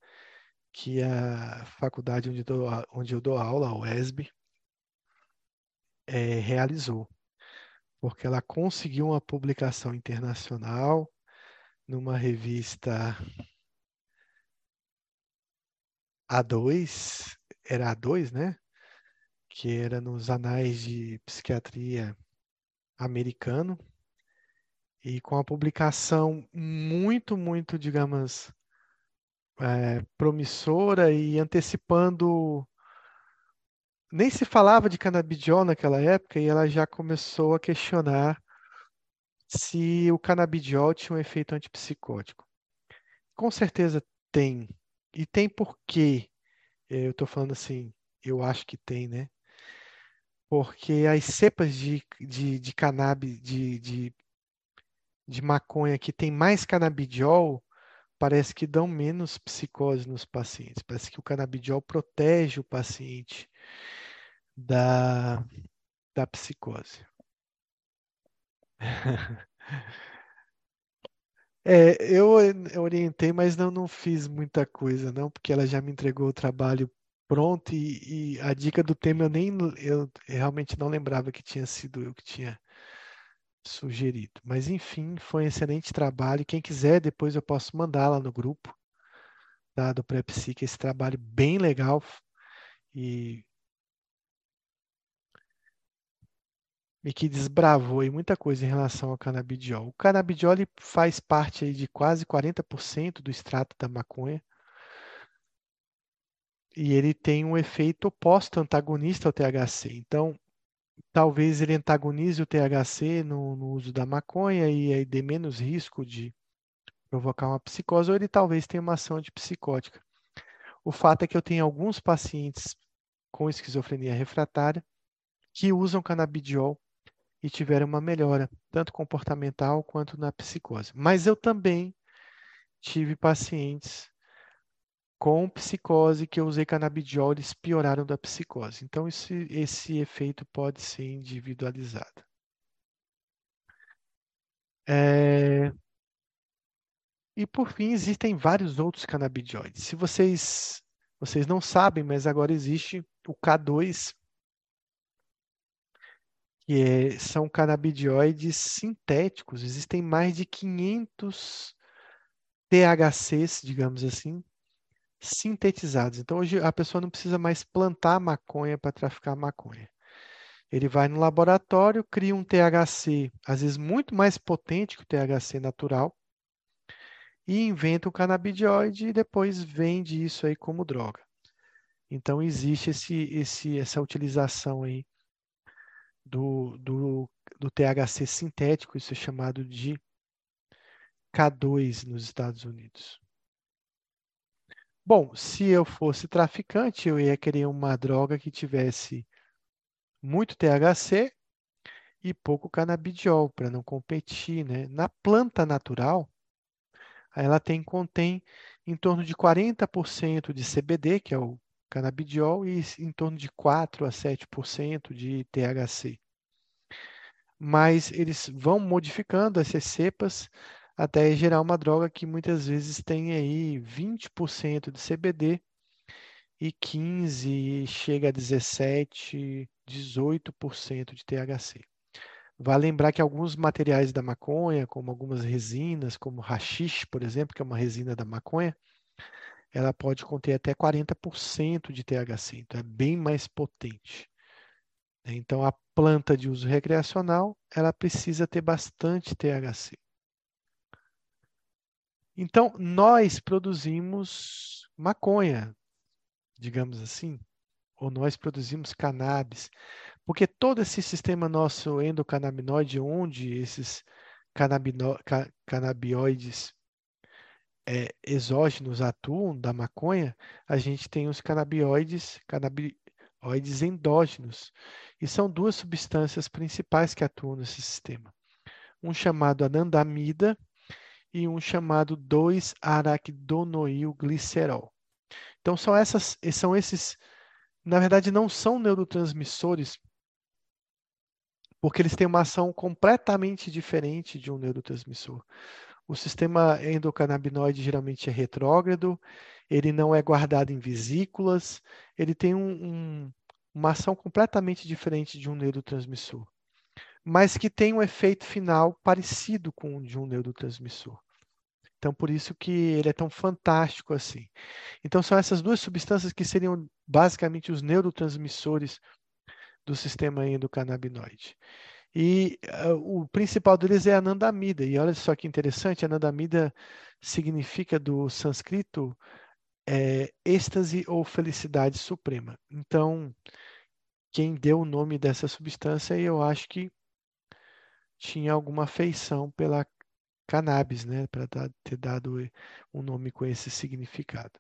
que a faculdade onde, dou, onde eu dou aula, a UESB, é, realizou. Porque ela conseguiu uma publicação internacional numa revista a2, era A2, né? Que era nos anais de psiquiatria americano. E com a publicação muito, muito, digamos, é, promissora e antecipando. Nem se falava de canabidiol naquela época e ela já começou a questionar se o canabidiol tinha um efeito antipsicótico. Com certeza tem, e tem por quê? Eu estou falando assim, eu acho que tem, né? Porque as cepas de, de, de cannabis, de, de, de maconha que tem mais canabidiol, parece que dão menos psicose nos pacientes. Parece que o canabidiol protege o paciente da, da psicose. É, eu, eu orientei, mas não, não fiz muita coisa, não, porque ela já me entregou o trabalho pronto e, e a dica do tema eu nem eu realmente não lembrava que tinha sido eu que tinha sugerido. Mas enfim, foi um excelente trabalho. Quem quiser, depois eu posso mandar lá no grupo tá, do PrEPSIC esse trabalho bem legal e e que desbravou aí muita coisa em relação ao canabidiol. O canabidiol faz parte aí de quase 40% do extrato da maconha. E ele tem um efeito oposto antagonista ao THC. Então, talvez ele antagonize o THC no, no uso da maconha e aí dê menos risco de provocar uma psicose, ou ele talvez tenha uma ação antipsicótica. O fato é que eu tenho alguns pacientes com esquizofrenia refratária que usam canabidiol e tiveram uma melhora, tanto comportamental quanto na psicose. Mas eu também tive pacientes com psicose que eu usei canabidiol, eles pioraram da psicose. Então, esse, esse efeito pode ser individualizado. É... E por fim, existem vários outros canabidioides. Se vocês, vocês não sabem, mas agora existe o K2, que é, são canabidioides sintéticos. Existem mais de 500 THCs, digamos assim, sintetizados. Então, hoje a pessoa não precisa mais plantar maconha para traficar maconha. Ele vai no laboratório, cria um THC, às vezes muito mais potente que o THC natural, e inventa um canabidioide e depois vende isso aí como droga. Então existe esse, esse, essa utilização aí do, do, do THC sintético, isso é chamado de K2 nos Estados Unidos. Bom, se eu fosse traficante, eu ia querer uma droga que tivesse muito THC e pouco canabidiol para não competir, né? Na planta natural, ela tem contém em torno de 40% de CBD, que é o canabidiol, e em torno de 4 a 7% de THC. Mas eles vão modificando essas cepas até gerar uma droga que muitas vezes tem aí 20% de CBD e 15 chega a 17, 18% de THC. Vale lembrar que alguns materiais da maconha, como algumas resinas, como hashish, por exemplo, que é uma resina da maconha, ela pode conter até 40% de THC, então é bem mais potente. Então a planta de uso recreacional, ela precisa ter bastante THC. Então, nós produzimos maconha, digamos assim, ou nós produzimos cannabis, porque todo esse sistema nosso endocannabinoide, onde esses canabinoides é, exógenos atuam da maconha, a gente tem os canabinoides, canabinoides endógenos, e são duas substâncias principais que atuam nesse sistema. Um chamado anandamida, e um chamado 2-araquidonoilglicerol. Então são essas, são esses, na verdade não são neurotransmissores, porque eles têm uma ação completamente diferente de um neurotransmissor. O sistema endocannabinoide geralmente é retrógrado, ele não é guardado em vesículas, ele tem um, um, uma ação completamente diferente de um neurotransmissor, mas que tem um efeito final parecido com o de um neurotransmissor. Então, por isso que ele é tão fantástico assim. Então, são essas duas substâncias que seriam basicamente os neurotransmissores do sistema endocannabinoide. E uh, o principal deles é a anandamida. E olha só que interessante, anandamida significa do sânscrito é, êxtase ou felicidade suprema. Então, quem deu o nome dessa substância, eu acho que tinha alguma afeição pela cannabis, né, para ter dado um nome com esse significado.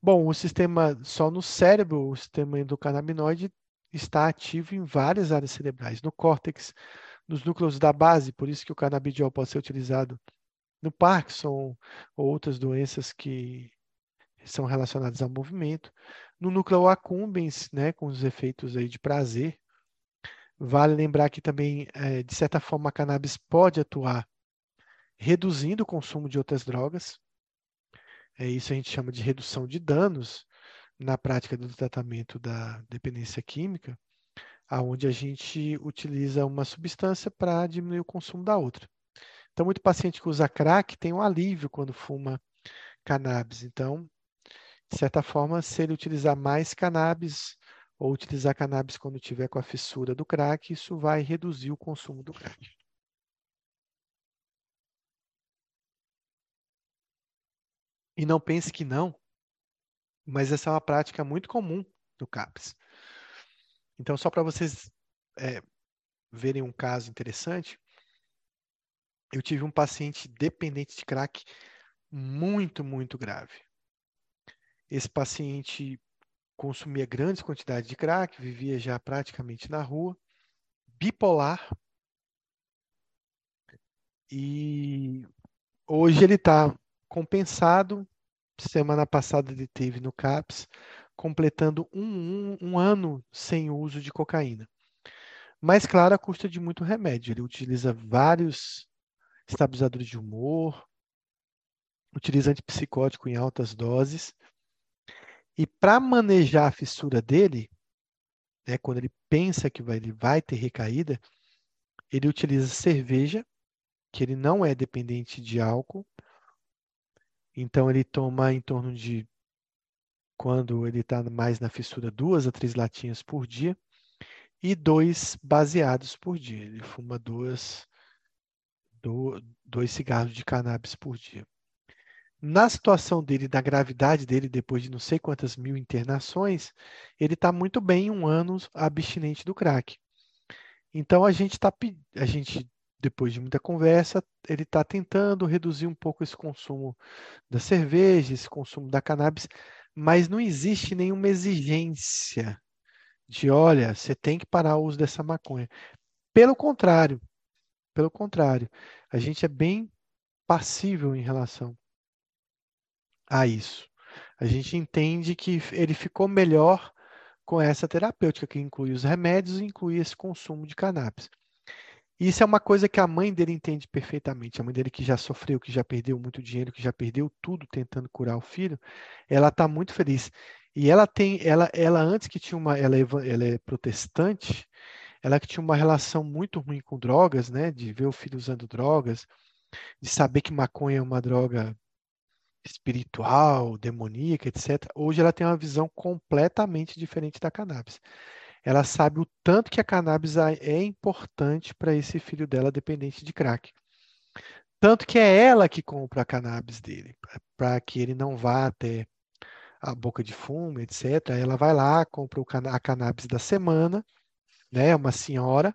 Bom, o sistema só no cérebro, o sistema endocannabinoide está ativo em várias áreas cerebrais, no córtex, nos núcleos da base, por isso que o canabidiol pode ser utilizado no Parkinson ou outras doenças que são relacionadas ao movimento, no núcleo accumbens, né, com os efeitos aí de prazer. Vale lembrar que também, é, de certa forma, a cannabis pode atuar reduzindo o consumo de outras drogas. É isso a gente chama de redução de danos na prática do tratamento da dependência química, aonde a gente utiliza uma substância para diminuir o consumo da outra. Então, muito paciente que usa crack tem um alívio quando fuma cannabis. Então, de certa forma, se ele utilizar mais cannabis ou utilizar cannabis quando tiver com a fissura do crack, isso vai reduzir o consumo do crack. E não pense que não, mas essa é uma prática muito comum no CAPS. Então, só para vocês é, verem um caso interessante, eu tive um paciente dependente de crack muito, muito grave. Esse paciente consumia grandes quantidades de crack, vivia já praticamente na rua, bipolar, e hoje ele está compensado. Semana passada ele teve no CAPS, completando um, um, um ano sem uso de cocaína. Mas, claro, a custa de muito remédio. Ele utiliza vários estabilizadores de humor, utiliza antipsicótico em altas doses. E para manejar a fissura dele, né, quando ele pensa que vai, ele vai ter recaída, ele utiliza cerveja, que ele não é dependente de álcool, então ele toma em torno de, quando ele está mais na fissura, duas a três latinhas por dia. e dois baseados por dia. Ele fuma duas, do, dois cigarros de cannabis por dia. Na situação dele, da gravidade dele, depois de não sei quantas mil internações, ele está muito bem um ano abstinente do crack. Então a gente está, a gente depois de muita conversa, ele está tentando reduzir um pouco esse consumo da cerveja, esse consumo da cannabis, mas não existe nenhuma exigência de, olha, você tem que parar o uso dessa maconha. Pelo contrário, pelo contrário, a gente é bem passível em relação a isso. A gente entende que ele ficou melhor com essa terapêutica, que inclui os remédios e inclui esse consumo de cannabis. Isso é uma coisa que a mãe dele entende perfeitamente. A mãe dele que já sofreu, que já perdeu muito dinheiro, que já perdeu tudo tentando curar o filho, ela está muito feliz. E ela tem, ela, ela antes que tinha uma, ela é, ela é protestante, ela que tinha uma relação muito ruim com drogas, né? De ver o filho usando drogas, de saber que maconha é uma droga espiritual, demoníaca, etc. Hoje ela tem uma visão completamente diferente da cannabis ela sabe o tanto que a cannabis é importante para esse filho dela dependente de crack. Tanto que é ela que compra a cannabis dele, para que ele não vá até a boca de fumo, etc. Ela vai lá, compra a cannabis da semana, né, uma senhora,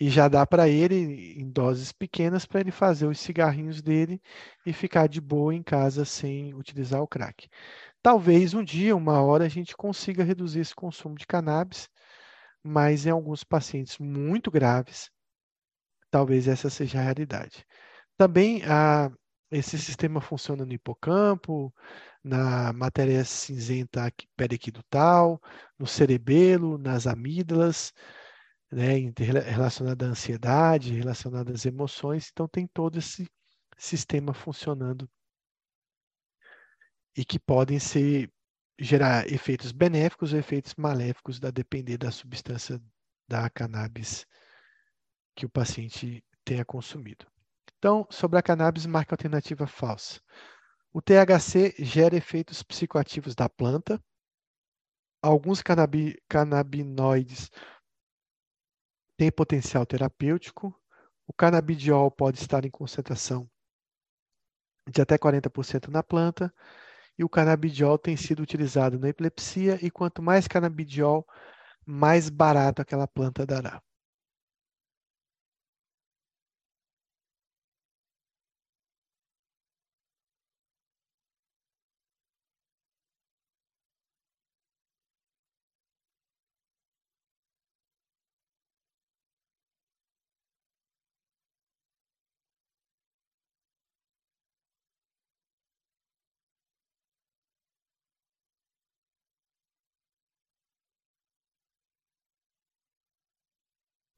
e já dá para ele em doses pequenas para ele fazer os cigarrinhos dele e ficar de boa em casa sem utilizar o crack. Talvez um dia, uma hora, a gente consiga reduzir esse consumo de cannabis, mas em alguns pacientes muito graves, talvez essa seja a realidade. Também a, esse sistema funciona no hipocampo, na matéria cinzenta periquidutal, no cerebelo, nas amígdalas, né, relacionada à ansiedade, relacionada às emoções. Então, tem todo esse sistema funcionando e que podem ser gerar efeitos benéficos ou efeitos maléficos, a depender da substância da cannabis que o paciente tenha consumido. Então, sobre a cannabis, marca alternativa falsa. O THC gera efeitos psicoativos da planta. Alguns canabi canabinoides têm potencial terapêutico. O canabidiol pode estar em concentração de até 40% na planta e o canabidiol tem sido utilizado na epilepsia, e quanto mais canabidiol, mais barato aquela planta dará.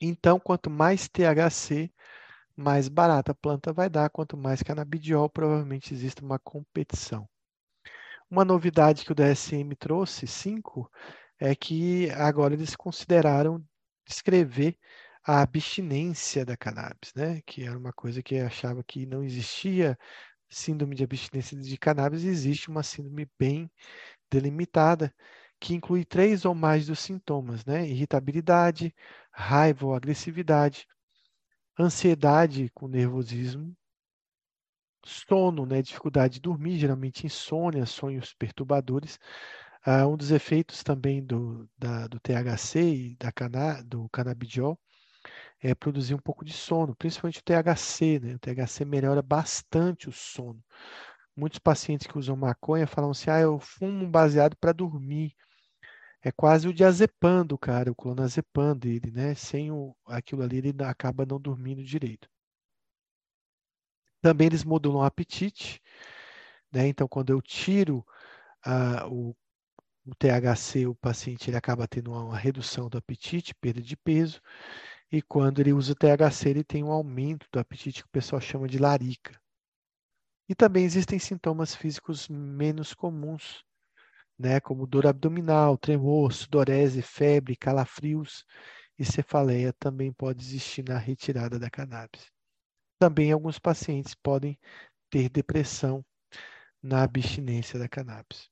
Então, quanto mais THC, mais barata a planta vai dar, quanto mais canabidiol, provavelmente existe uma competição. Uma novidade que o DSM trouxe, 5, é que agora eles consideraram descrever a abstinência da cannabis, né? que era uma coisa que achava que não existia síndrome de abstinência de cannabis, existe uma síndrome bem delimitada, que inclui três ou mais dos sintomas, né? Irritabilidade, raiva ou agressividade, ansiedade com nervosismo, sono, né? Dificuldade de dormir, geralmente insônia, sonhos perturbadores. Ah, um dos efeitos também do, da, do THC e da cana, do canabidiol é produzir um pouco de sono, principalmente o THC, né? O THC melhora bastante o sono. Muitos pacientes que usam maconha falam assim: ah, eu fumo um baseado para dormir. É quase o diazepam do cara, o clonazepam dele, né? Sem o, aquilo ali, ele acaba não dormindo direito. Também eles modulam o apetite, né? Então, quando eu tiro ah, o, o, THC, o paciente ele acaba tendo uma, uma redução do apetite, perda de peso. E quando ele usa o THC, ele tem um aumento do apetite que o pessoal chama de larica. E também existem sintomas físicos menos comuns, né, como dor abdominal, tremor, sudorese, febre, calafrios e cefaleia também pode existir na retirada da cannabis. Também alguns pacientes podem ter depressão na abstinência da cannabis.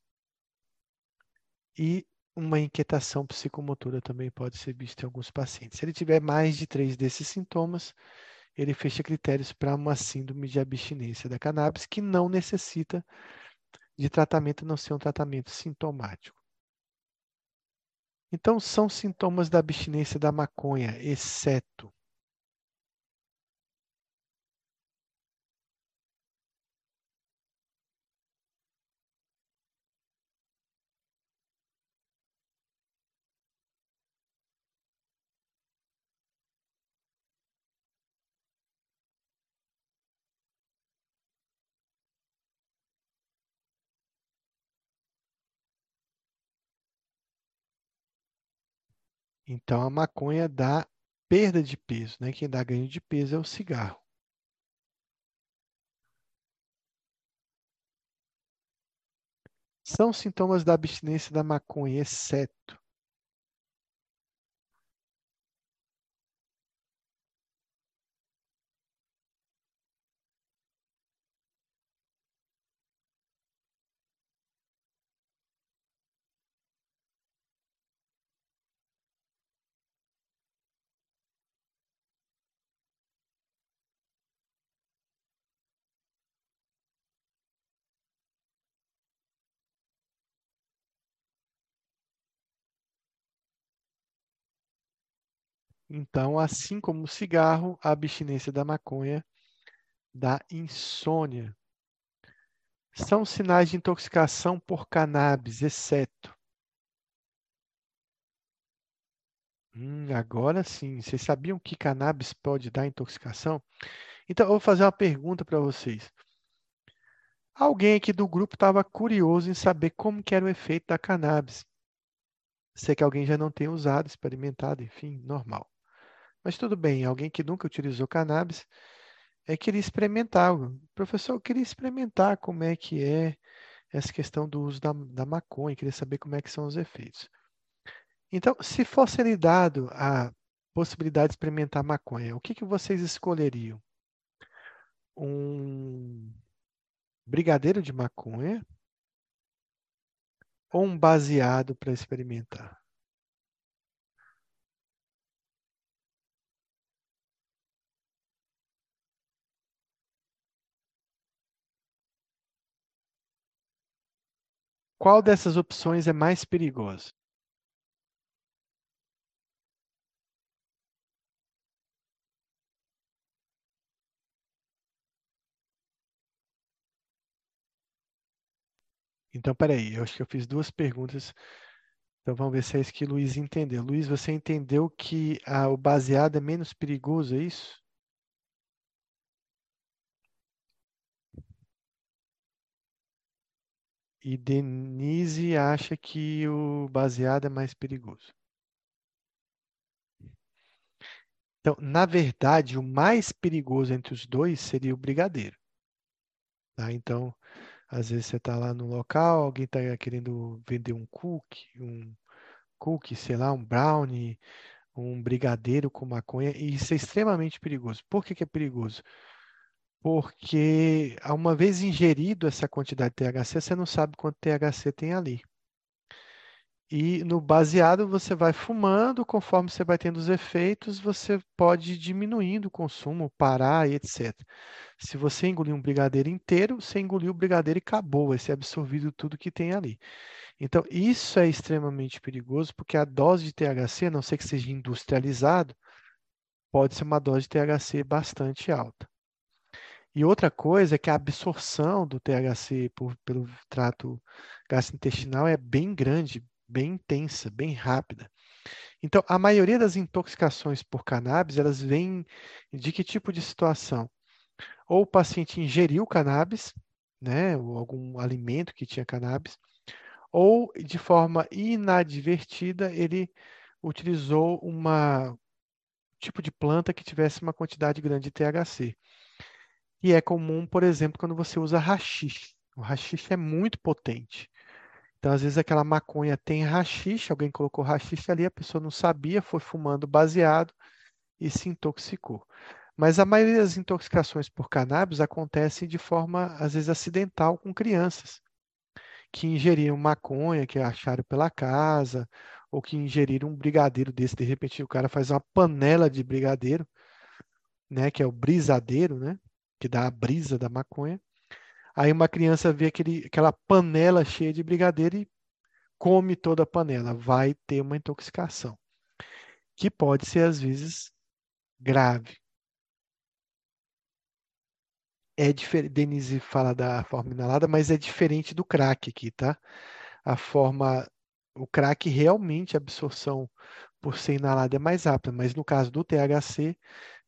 E uma inquietação psicomotora também pode ser vista em alguns pacientes. Se ele tiver mais de três desses sintomas, ele fecha critérios para uma síndrome de abstinência da cannabis que não necessita de tratamento, não ser um tratamento sintomático. Então, são sintomas da abstinência da maconha, exceto Então, a maconha dá perda de peso, né? Quem dá ganho de peso é o cigarro. São sintomas da abstinência da maconha, exceto Então, assim como o cigarro, a abstinência da maconha dá insônia. São sinais de intoxicação por cannabis, exceto. Hum, agora sim, vocês sabiam que cannabis pode dar intoxicação? Então, eu vou fazer uma pergunta para vocês. Alguém aqui do grupo estava curioso em saber como era o efeito da cannabis. Sei que alguém já não tem usado, experimentado, enfim, normal. Mas tudo bem, alguém que nunca utilizou cannabis é queria experimentar. Professor, eu queria experimentar como é que é essa questão do uso da, da maconha, queria saber como é que são os efeitos. Então, se fosse lhe dado a possibilidade de experimentar maconha, o que, que vocês escolheriam? Um brigadeiro de maconha ou um baseado para experimentar? Qual dessas opções é mais perigosa? Então, peraí, eu acho que eu fiz duas perguntas. Então, vamos ver se é isso que o Luiz entendeu. Luiz, você entendeu que o baseado é menos perigoso, é isso? E Denise acha que o baseado é mais perigoso. Então, na verdade, o mais perigoso entre os dois seria o brigadeiro. Tá? Então, às vezes você está lá no local, alguém está querendo vender um cookie, um cookie, sei lá, um brownie, um brigadeiro com maconha, e isso é extremamente perigoso. Por que, que é perigoso? Porque uma vez ingerido essa quantidade de THC, você não sabe quanto THC tem ali. E no baseado você vai fumando, conforme você vai tendo os efeitos, você pode ir diminuindo o consumo, parar e etc. Se você engolir um brigadeiro inteiro, você engoliu o brigadeiro e acabou, vai ser absorvido tudo que tem ali. Então, isso é extremamente perigoso, porque a dose de THC, a não ser que seja industrializado, pode ser uma dose de THC bastante alta. E outra coisa é que a absorção do THC por, pelo trato gastrointestinal é bem grande, bem intensa, bem rápida. Então, a maioria das intoxicações por cannabis, elas vêm de que tipo de situação? Ou o paciente ingeriu cannabis, né, ou algum alimento que tinha cannabis, ou de forma inadvertida ele utilizou uma tipo de planta que tivesse uma quantidade grande de THC. E é comum, por exemplo, quando você usa rachixe. O rachixe é muito potente. Então, às vezes, aquela maconha tem rachixe, alguém colocou rachixe ali, a pessoa não sabia, foi fumando baseado e se intoxicou. Mas a maioria das intoxicações por cannabis acontecem de forma, às vezes, acidental com crianças. que ingeriram maconha, que acharam pela casa, ou que ingeriram um brigadeiro desse. De repente o cara faz uma panela de brigadeiro, né, que é o brisadeiro, né, que dá a brisa da maconha. Aí uma criança vê aquele, aquela panela cheia de brigadeiro e come toda a panela. Vai ter uma intoxicação, que pode ser às vezes grave. É diferente, Denise fala da forma inalada, mas é diferente do crack aqui, tá? A forma, o crack realmente a absorção por ser inalada é mais rápida, mas no caso do THC,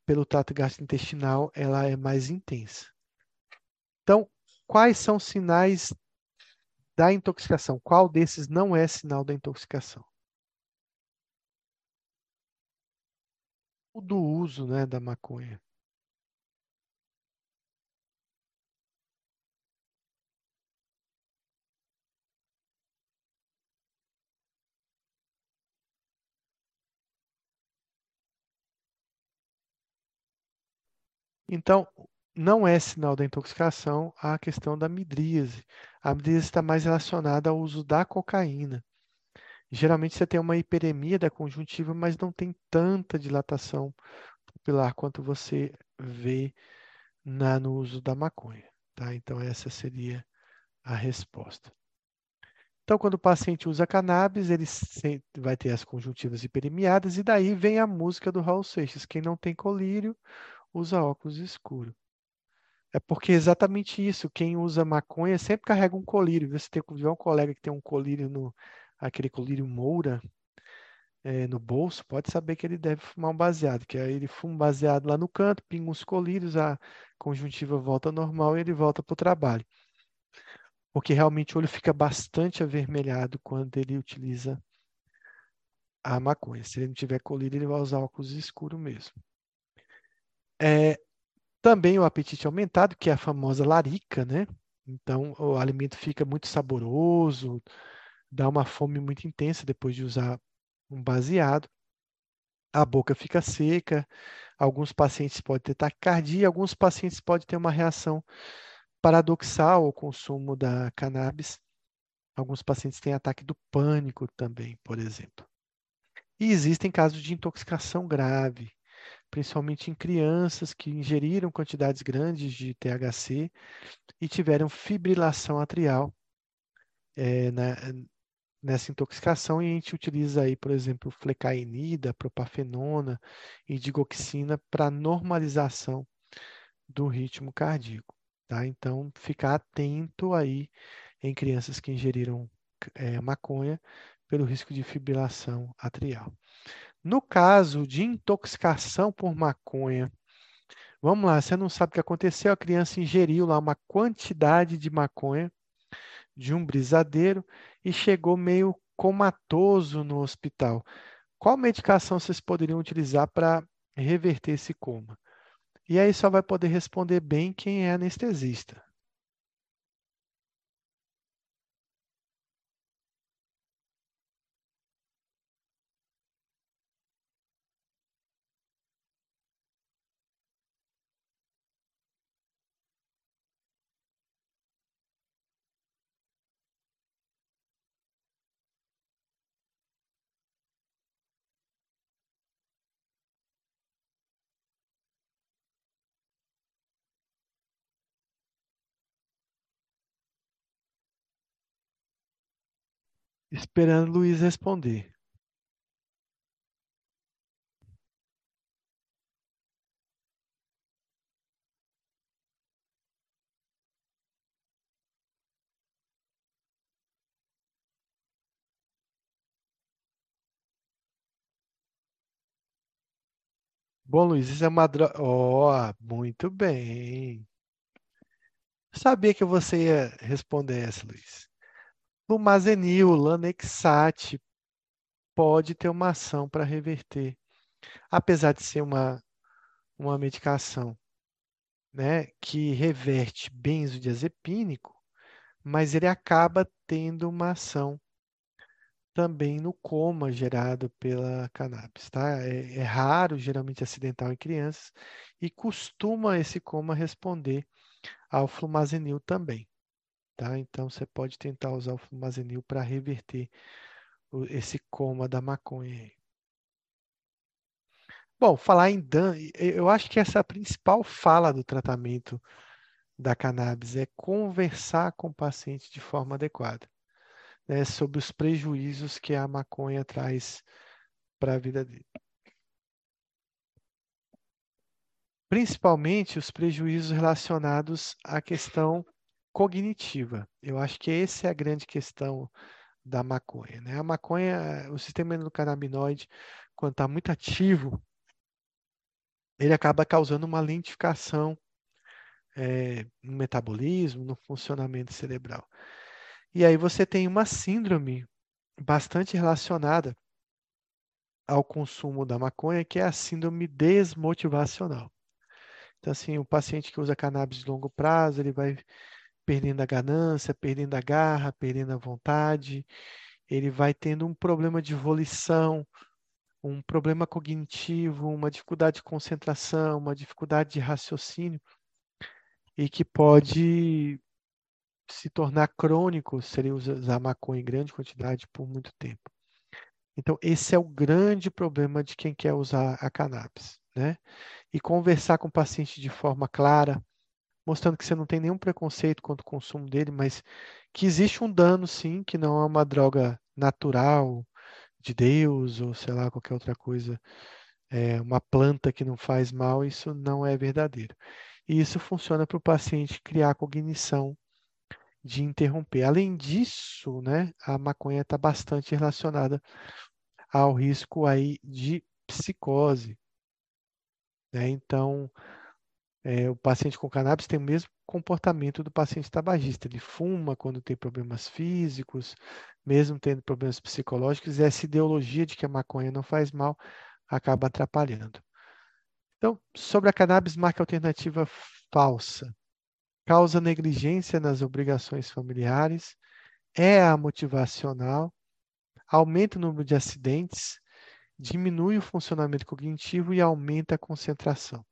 pelo trato gastrointestinal, ela é mais intensa. Então, quais são os sinais da intoxicação? Qual desses não é sinal da intoxicação? O do uso, né, da maconha. Então, não é sinal da intoxicação a questão da midríase. A midríase está mais relacionada ao uso da cocaína. Geralmente você tem uma hiperemia da conjuntiva, mas não tem tanta dilatação pupilar quanto você vê na, no uso da maconha. Tá? Então, essa seria a resposta. Então, quando o paciente usa cannabis, ele vai ter as conjuntivas hiperemiadas, e daí vem a música do Raul Seixas. Quem não tem colírio, usa óculos escuro. É porque é exatamente isso. Quem usa maconha sempre carrega um colírio. Se tem um colega que tem um colírio no aquele colírio Moura é, no bolso, pode saber que ele deve fumar um baseado, que aí ele fuma um baseado lá no canto, pinga uns colírios, a conjuntiva volta normal e ele volta para o trabalho. Porque realmente o olho fica bastante avermelhado quando ele utiliza a maconha. Se ele não tiver colírio, ele vai usar óculos escuro mesmo. É, também o apetite aumentado, que é a famosa larica, né? Então, o alimento fica muito saboroso, dá uma fome muito intensa depois de usar um baseado. A boca fica seca, alguns pacientes podem ter taquicardia, alguns pacientes podem ter uma reação paradoxal ao consumo da cannabis. Alguns pacientes têm ataque do pânico também, por exemplo. E existem casos de intoxicação grave, principalmente em crianças que ingeriram quantidades grandes de THC e tiveram fibrilação atrial é, na, nessa intoxicação, e a gente utiliza aí, por exemplo, flecainida, propafenona e digoxina para normalização do ritmo cardíaco. Tá? Então, ficar atento aí em crianças que ingeriram é, maconha pelo risco de fibrilação atrial. No caso de intoxicação por maconha, vamos lá, você não sabe o que aconteceu, a criança ingeriu lá uma quantidade de maconha de um brisadeiro e chegou meio comatoso no hospital. Qual medicação vocês poderiam utilizar para reverter esse coma? E aí só vai poder responder bem quem é anestesista. Esperando Luiz responder. Bom, Luiz, isso é uma droga. Oh, muito bem. Sabia que você ia responder essa, Luiz. Lumazenil, Lanexate pode ter uma ação para reverter, apesar de ser uma, uma medicação né, que reverte benzodiazepínico, mas ele acaba tendo uma ação também no coma gerado pela cannabis, tá? É, é, raro, geralmente acidental em crianças, e costuma esse coma responder ao flumazenil também tá? Então você pode tentar usar o fumazenil para reverter esse coma da maconha. Bom, falar em dano, eu acho que essa é a principal fala do tratamento da cannabis é conversar com o paciente de forma adequada, né, sobre os prejuízos que a maconha traz para a vida dele. Principalmente os prejuízos relacionados à questão cognitiva. Eu acho que essa é a grande questão da maconha. Né? A maconha, o sistema endocannabinoide, quando está muito ativo, ele acaba causando uma lentificação é, no metabolismo, no funcionamento cerebral. E aí você tem uma síndrome bastante relacionada ao consumo da maconha, que é a síndrome desmotivacional. Então, assim, o paciente que usa cannabis de longo prazo, ele vai perdendo a ganância, perdendo a garra, perdendo a vontade, ele vai tendo um problema de volição, um problema cognitivo, uma dificuldade de concentração, uma dificuldade de raciocínio, e que pode se tornar crônico se ele usar maconha em grande quantidade por muito tempo. Então, esse é o grande problema de quem quer usar a cannabis, né? E conversar com o paciente de forma clara, mostrando que você não tem nenhum preconceito contra o consumo dele, mas que existe um dano, sim, que não é uma droga natural de Deus ou sei lá qualquer outra coisa, é uma planta que não faz mal, isso não é verdadeiro. E isso funciona para o paciente criar cognição de interromper. Além disso, né, a maconha está bastante relacionada ao risco aí de psicose. Né? Então, é, o paciente com cannabis tem o mesmo comportamento do paciente tabagista. Ele fuma quando tem problemas físicos, mesmo tendo problemas psicológicos, e essa ideologia de que a maconha não faz mal acaba atrapalhando. Então, sobre a cannabis, marca alternativa falsa. Causa negligência nas obrigações familiares, é a motivacional, aumenta o número de acidentes, diminui o funcionamento cognitivo e aumenta a concentração.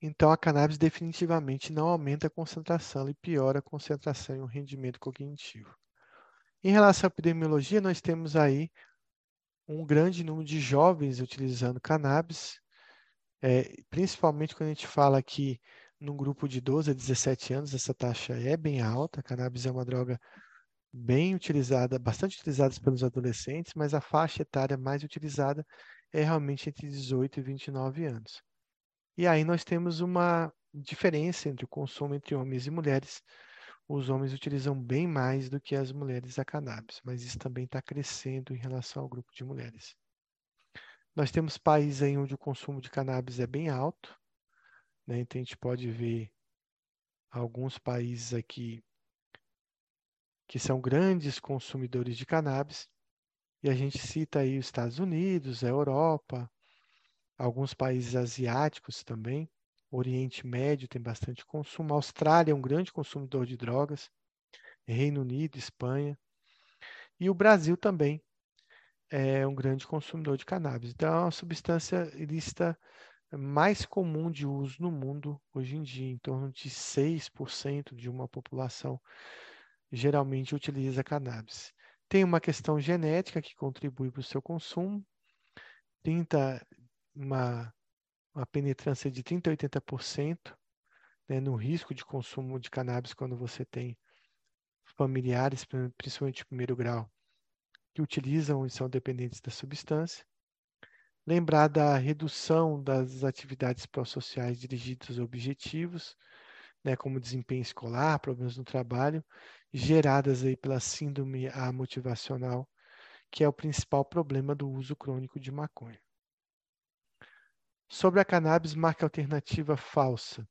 Então, a cannabis definitivamente não aumenta a concentração e piora a concentração e o rendimento cognitivo. Em relação à epidemiologia, nós temos aí um grande número de jovens utilizando cannabis, é, principalmente quando a gente fala que num grupo de 12 a 17 anos, essa taxa é bem alta. A cannabis é uma droga bem utilizada, bastante utilizada pelos adolescentes, mas a faixa etária mais utilizada é realmente entre 18 e 29 anos. E aí nós temos uma diferença entre o consumo entre homens e mulheres. Os homens utilizam bem mais do que as mulheres a cannabis, mas isso também está crescendo em relação ao grupo de mulheres. Nós temos países aí onde o consumo de cannabis é bem alto, né? então a gente pode ver alguns países aqui que são grandes consumidores de cannabis, e a gente cita aí os Estados Unidos, a Europa, alguns países asiáticos também. Oriente Médio tem bastante consumo. Austrália é um grande consumidor de drogas. Reino Unido, Espanha. E o Brasil também é um grande consumidor de cannabis. Então, é uma substância ilícita mais comum de uso no mundo hoje em dia. Em torno de 6% de uma população geralmente utiliza cannabis. Tem uma questão genética que contribui para o seu consumo. 30 uma, uma penetrância de 30% a 80% né, no risco de consumo de cannabis quando você tem familiares, principalmente de primeiro grau, que utilizam e são dependentes da substância. Lembrar da redução das atividades pró-sociais dirigidas a objetivos, né, como desempenho escolar, problemas no trabalho, geradas aí pela síndrome motivacional que é o principal problema do uso crônico de maconha. Sobre a cannabis, marca alternativa falsa.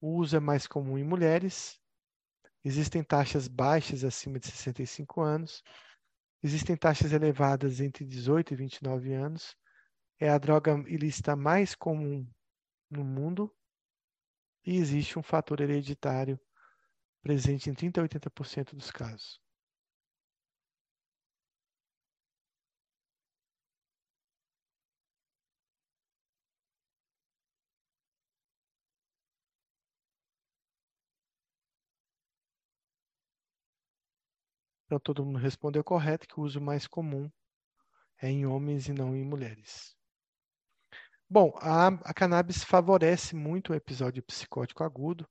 O uso é mais comum em mulheres. Existem taxas baixas acima de 65 anos. Existem taxas elevadas entre 18 e 29 anos. É a droga ilícita mais comum no mundo. E existe um fator hereditário presente em 30 a 80% dos casos. Então, todo mundo respondeu correto que o uso mais comum é em homens e não em mulheres. Bom, a, a cannabis favorece muito o episódio psicótico agudo.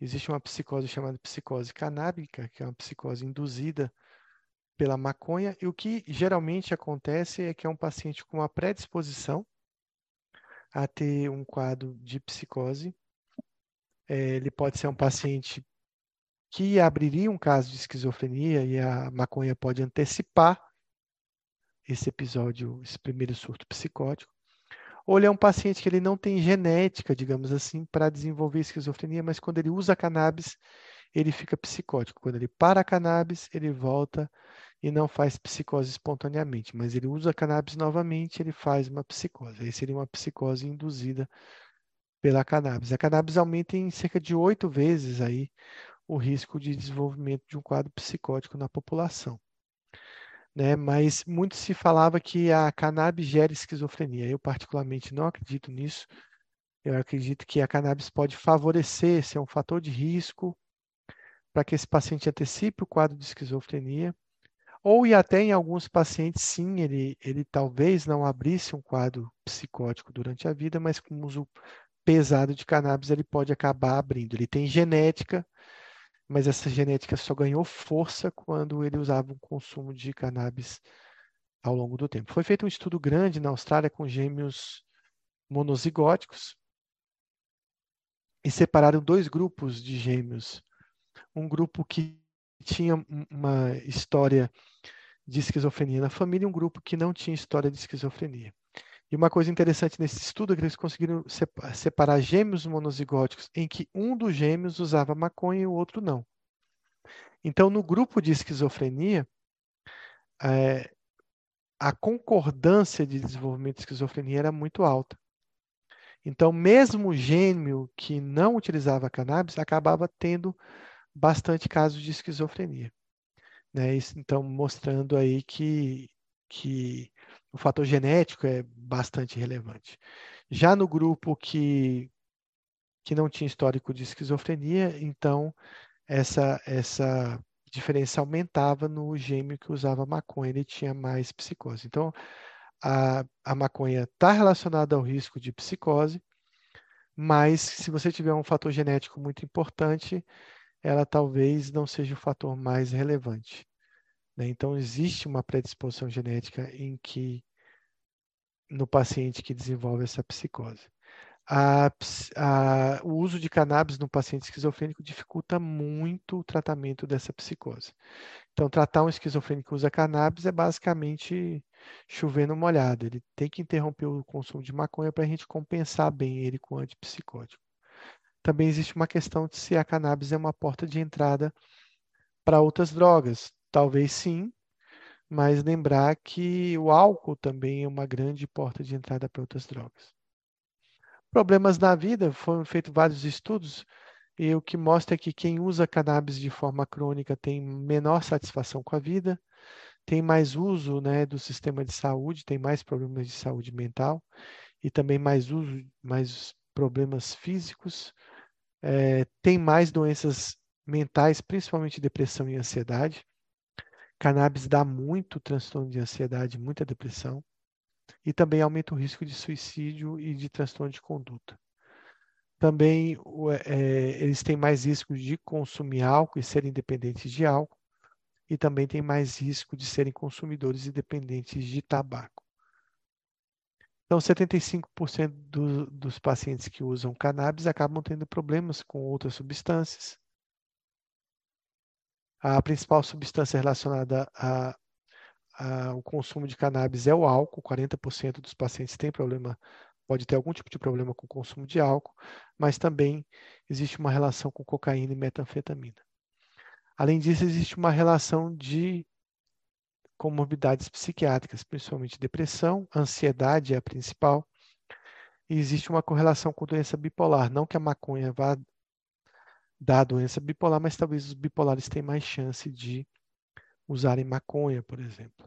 Existe uma psicose chamada psicose canábica, que é uma psicose induzida pela maconha, e o que geralmente acontece é que é um paciente com uma predisposição a ter um quadro de psicose. É, ele pode ser um paciente que abriria um caso de esquizofrenia e a maconha pode antecipar esse episódio, esse primeiro surto psicótico. Ou ele é um paciente que ele não tem genética, digamos assim, para desenvolver esquizofrenia, mas quando ele usa cannabis, ele fica psicótico. Quando ele para a cannabis, ele volta e não faz psicose espontaneamente, mas ele usa cannabis novamente, ele faz uma psicose. Aí seria uma psicose induzida pela cannabis. A cannabis aumenta em cerca de oito vezes aí o risco de desenvolvimento de um quadro psicótico na população. Né? Mas muito se falava que a cannabis gera esquizofrenia. Eu, particularmente, não acredito nisso. Eu acredito que a cannabis pode favorecer, ser um fator de risco para que esse paciente antecipe o quadro de esquizofrenia. Ou e até em alguns pacientes, sim, ele, ele talvez não abrisse um quadro psicótico durante a vida, mas com uso pesado de cannabis ele pode acabar abrindo. Ele tem genética mas essa genética só ganhou força quando ele usava um consumo de cannabis ao longo do tempo. Foi feito um estudo grande na Austrália com gêmeos monozigóticos e separaram dois grupos de gêmeos. Um grupo que tinha uma história de esquizofrenia na família e um grupo que não tinha história de esquizofrenia. E uma coisa interessante nesse estudo é que eles conseguiram separar gêmeos monozigóticos em que um dos gêmeos usava maconha e o outro não. Então, no grupo de esquizofrenia, é, a concordância de desenvolvimento de esquizofrenia era muito alta. Então, mesmo o gêmeo que não utilizava cannabis acabava tendo bastante casos de esquizofrenia. Né? Isso, então, mostrando aí que, que o fator genético é bastante relevante. Já no grupo que, que não tinha histórico de esquizofrenia, então essa, essa diferença aumentava no gêmeo que usava maconha, ele tinha mais psicose. Então, a, a maconha está relacionada ao risco de psicose, mas se você tiver um fator genético muito importante, ela talvez não seja o fator mais relevante. Né? Então, existe uma predisposição genética em que no paciente que desenvolve essa psicose. A, a, o uso de cannabis no paciente esquizofrênico dificulta muito o tratamento dessa psicose. Então, tratar um esquizofrênico que usa cannabis é basicamente chover no molhado. Ele tem que interromper o consumo de maconha para a gente compensar bem ele com antipsicótico. Também existe uma questão de se a cannabis é uma porta de entrada para outras drogas. Talvez sim, mas lembrar que o álcool também é uma grande porta de entrada para outras drogas. Problemas na vida, foram feitos vários estudos, e o que mostra é que quem usa cannabis de forma crônica tem menor satisfação com a vida, tem mais uso né, do sistema de saúde, tem mais problemas de saúde mental e também mais uso, mais problemas físicos, é, tem mais doenças mentais, principalmente depressão e ansiedade. Cannabis dá muito transtorno de ansiedade, muita depressão, e também aumenta o risco de suicídio e de transtorno de conduta. Também é, eles têm mais risco de consumir álcool e serem dependentes de álcool, e também têm mais risco de serem consumidores e dependentes de tabaco. Então, 75% do, dos pacientes que usam cannabis acabam tendo problemas com outras substâncias, a principal substância relacionada a, o consumo de cannabis é o álcool, 40% dos pacientes têm problema, pode ter algum tipo de problema com o consumo de álcool, mas também existe uma relação com cocaína e metanfetamina. Além disso, existe uma relação de comorbidades psiquiátricas, principalmente depressão, ansiedade é a principal, e existe uma correlação com doença bipolar. Não que a maconha vá dar doença bipolar, mas talvez os bipolares tenham mais chance de usarem maconha, por exemplo.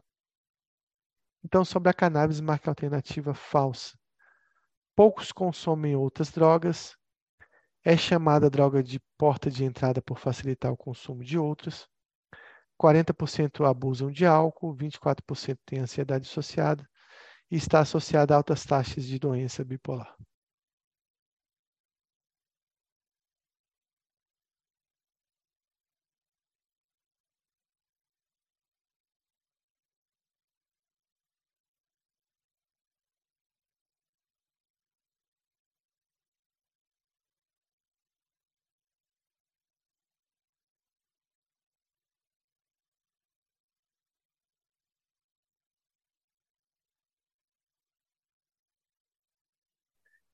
Então, sobre a cannabis, marca alternativa falsa. Poucos consomem outras drogas. É chamada droga de porta de entrada por facilitar o consumo de outras. 40% abusam de álcool, 24% têm ansiedade associada e está associada a altas taxas de doença bipolar.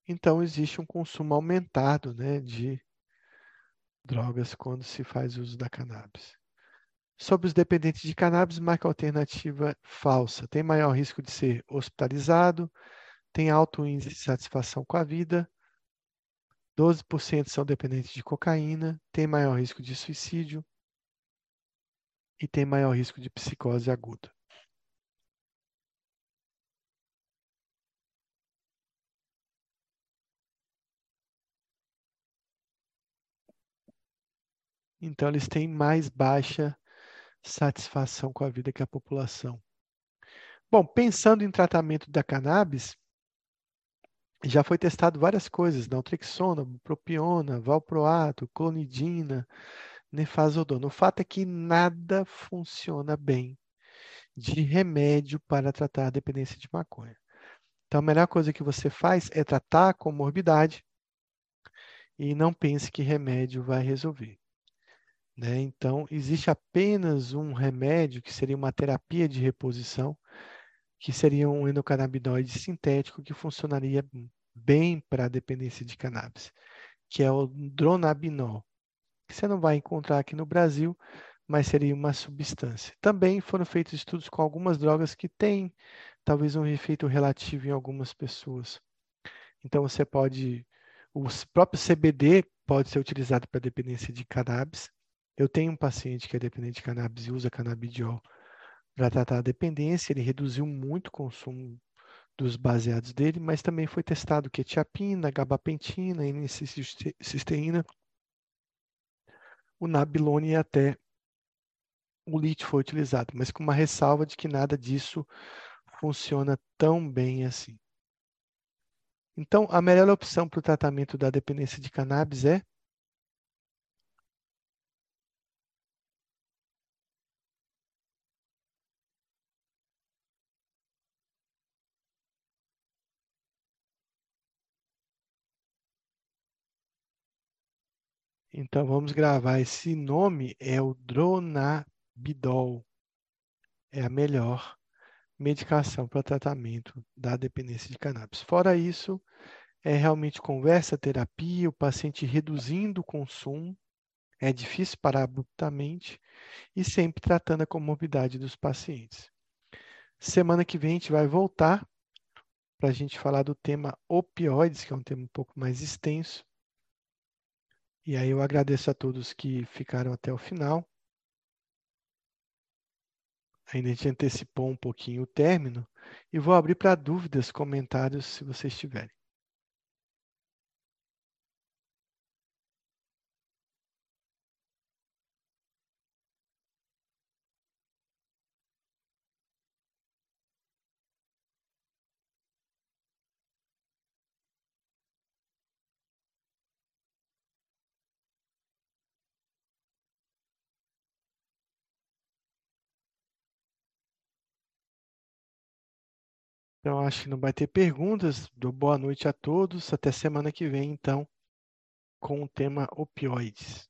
Então, existe um consumo aumentado né, de drogas quando se faz uso da cannabis. Sobre os dependentes de cannabis, marca alternativa falsa. Tem maior risco de ser hospitalizado, tem alto índice de satisfação com a vida, 12% são dependentes de cocaína, tem maior risco de suicídio e tem maior risco de psicose aguda. Então, eles têm mais baixa satisfação com a vida que a população. Bom, pensando em tratamento da cannabis, já foi testado várias coisas, naltrexona, propiona, valproato, clonidina, nefazodona. O fato é que nada funciona bem de remédio para tratar a dependência de maconha. Então, a melhor coisa que você faz é tratar a comorbidade e não pense que remédio vai resolver. Né? Então, existe apenas um remédio, que seria uma terapia de reposição, que seria um endocannabinoide sintético que funcionaria bem para a dependência de cannabis, que é o dronabinol, que você não vai encontrar aqui no Brasil, mas seria uma substância. Também foram feitos estudos com algumas drogas que têm talvez um efeito relativo em algumas pessoas. Então você pode, o próprio CBD pode ser utilizado para dependência de cannabis, eu tenho um paciente que é dependente de cannabis e usa canabidiol para tratar a dependência. Ele reduziu muito o consumo dos baseados dele, mas também foi testado quetiapina, gabapentina, N-cisteína, o nabilone e até o lítio foi utilizado, mas com uma ressalva de que nada disso funciona tão bem assim. Então, a melhor opção para o tratamento da dependência de cannabis é Então vamos gravar. Esse nome é o Dronabidol. É a melhor medicação para tratamento da dependência de cannabis. Fora isso, é realmente conversa, terapia, o paciente reduzindo o consumo. É difícil parar abruptamente e sempre tratando a comorbidade dos pacientes. Semana que vem a gente vai voltar para a gente falar do tema opioides, que é um tema um pouco mais extenso. E aí eu agradeço a todos que ficaram até o final. Ainda a gente antecipou um pouquinho o término e vou abrir para dúvidas, comentários, se vocês tiverem. Então, acho que não vai ter perguntas. Dou boa noite a todos. Até semana que vem, então, com o tema opioides.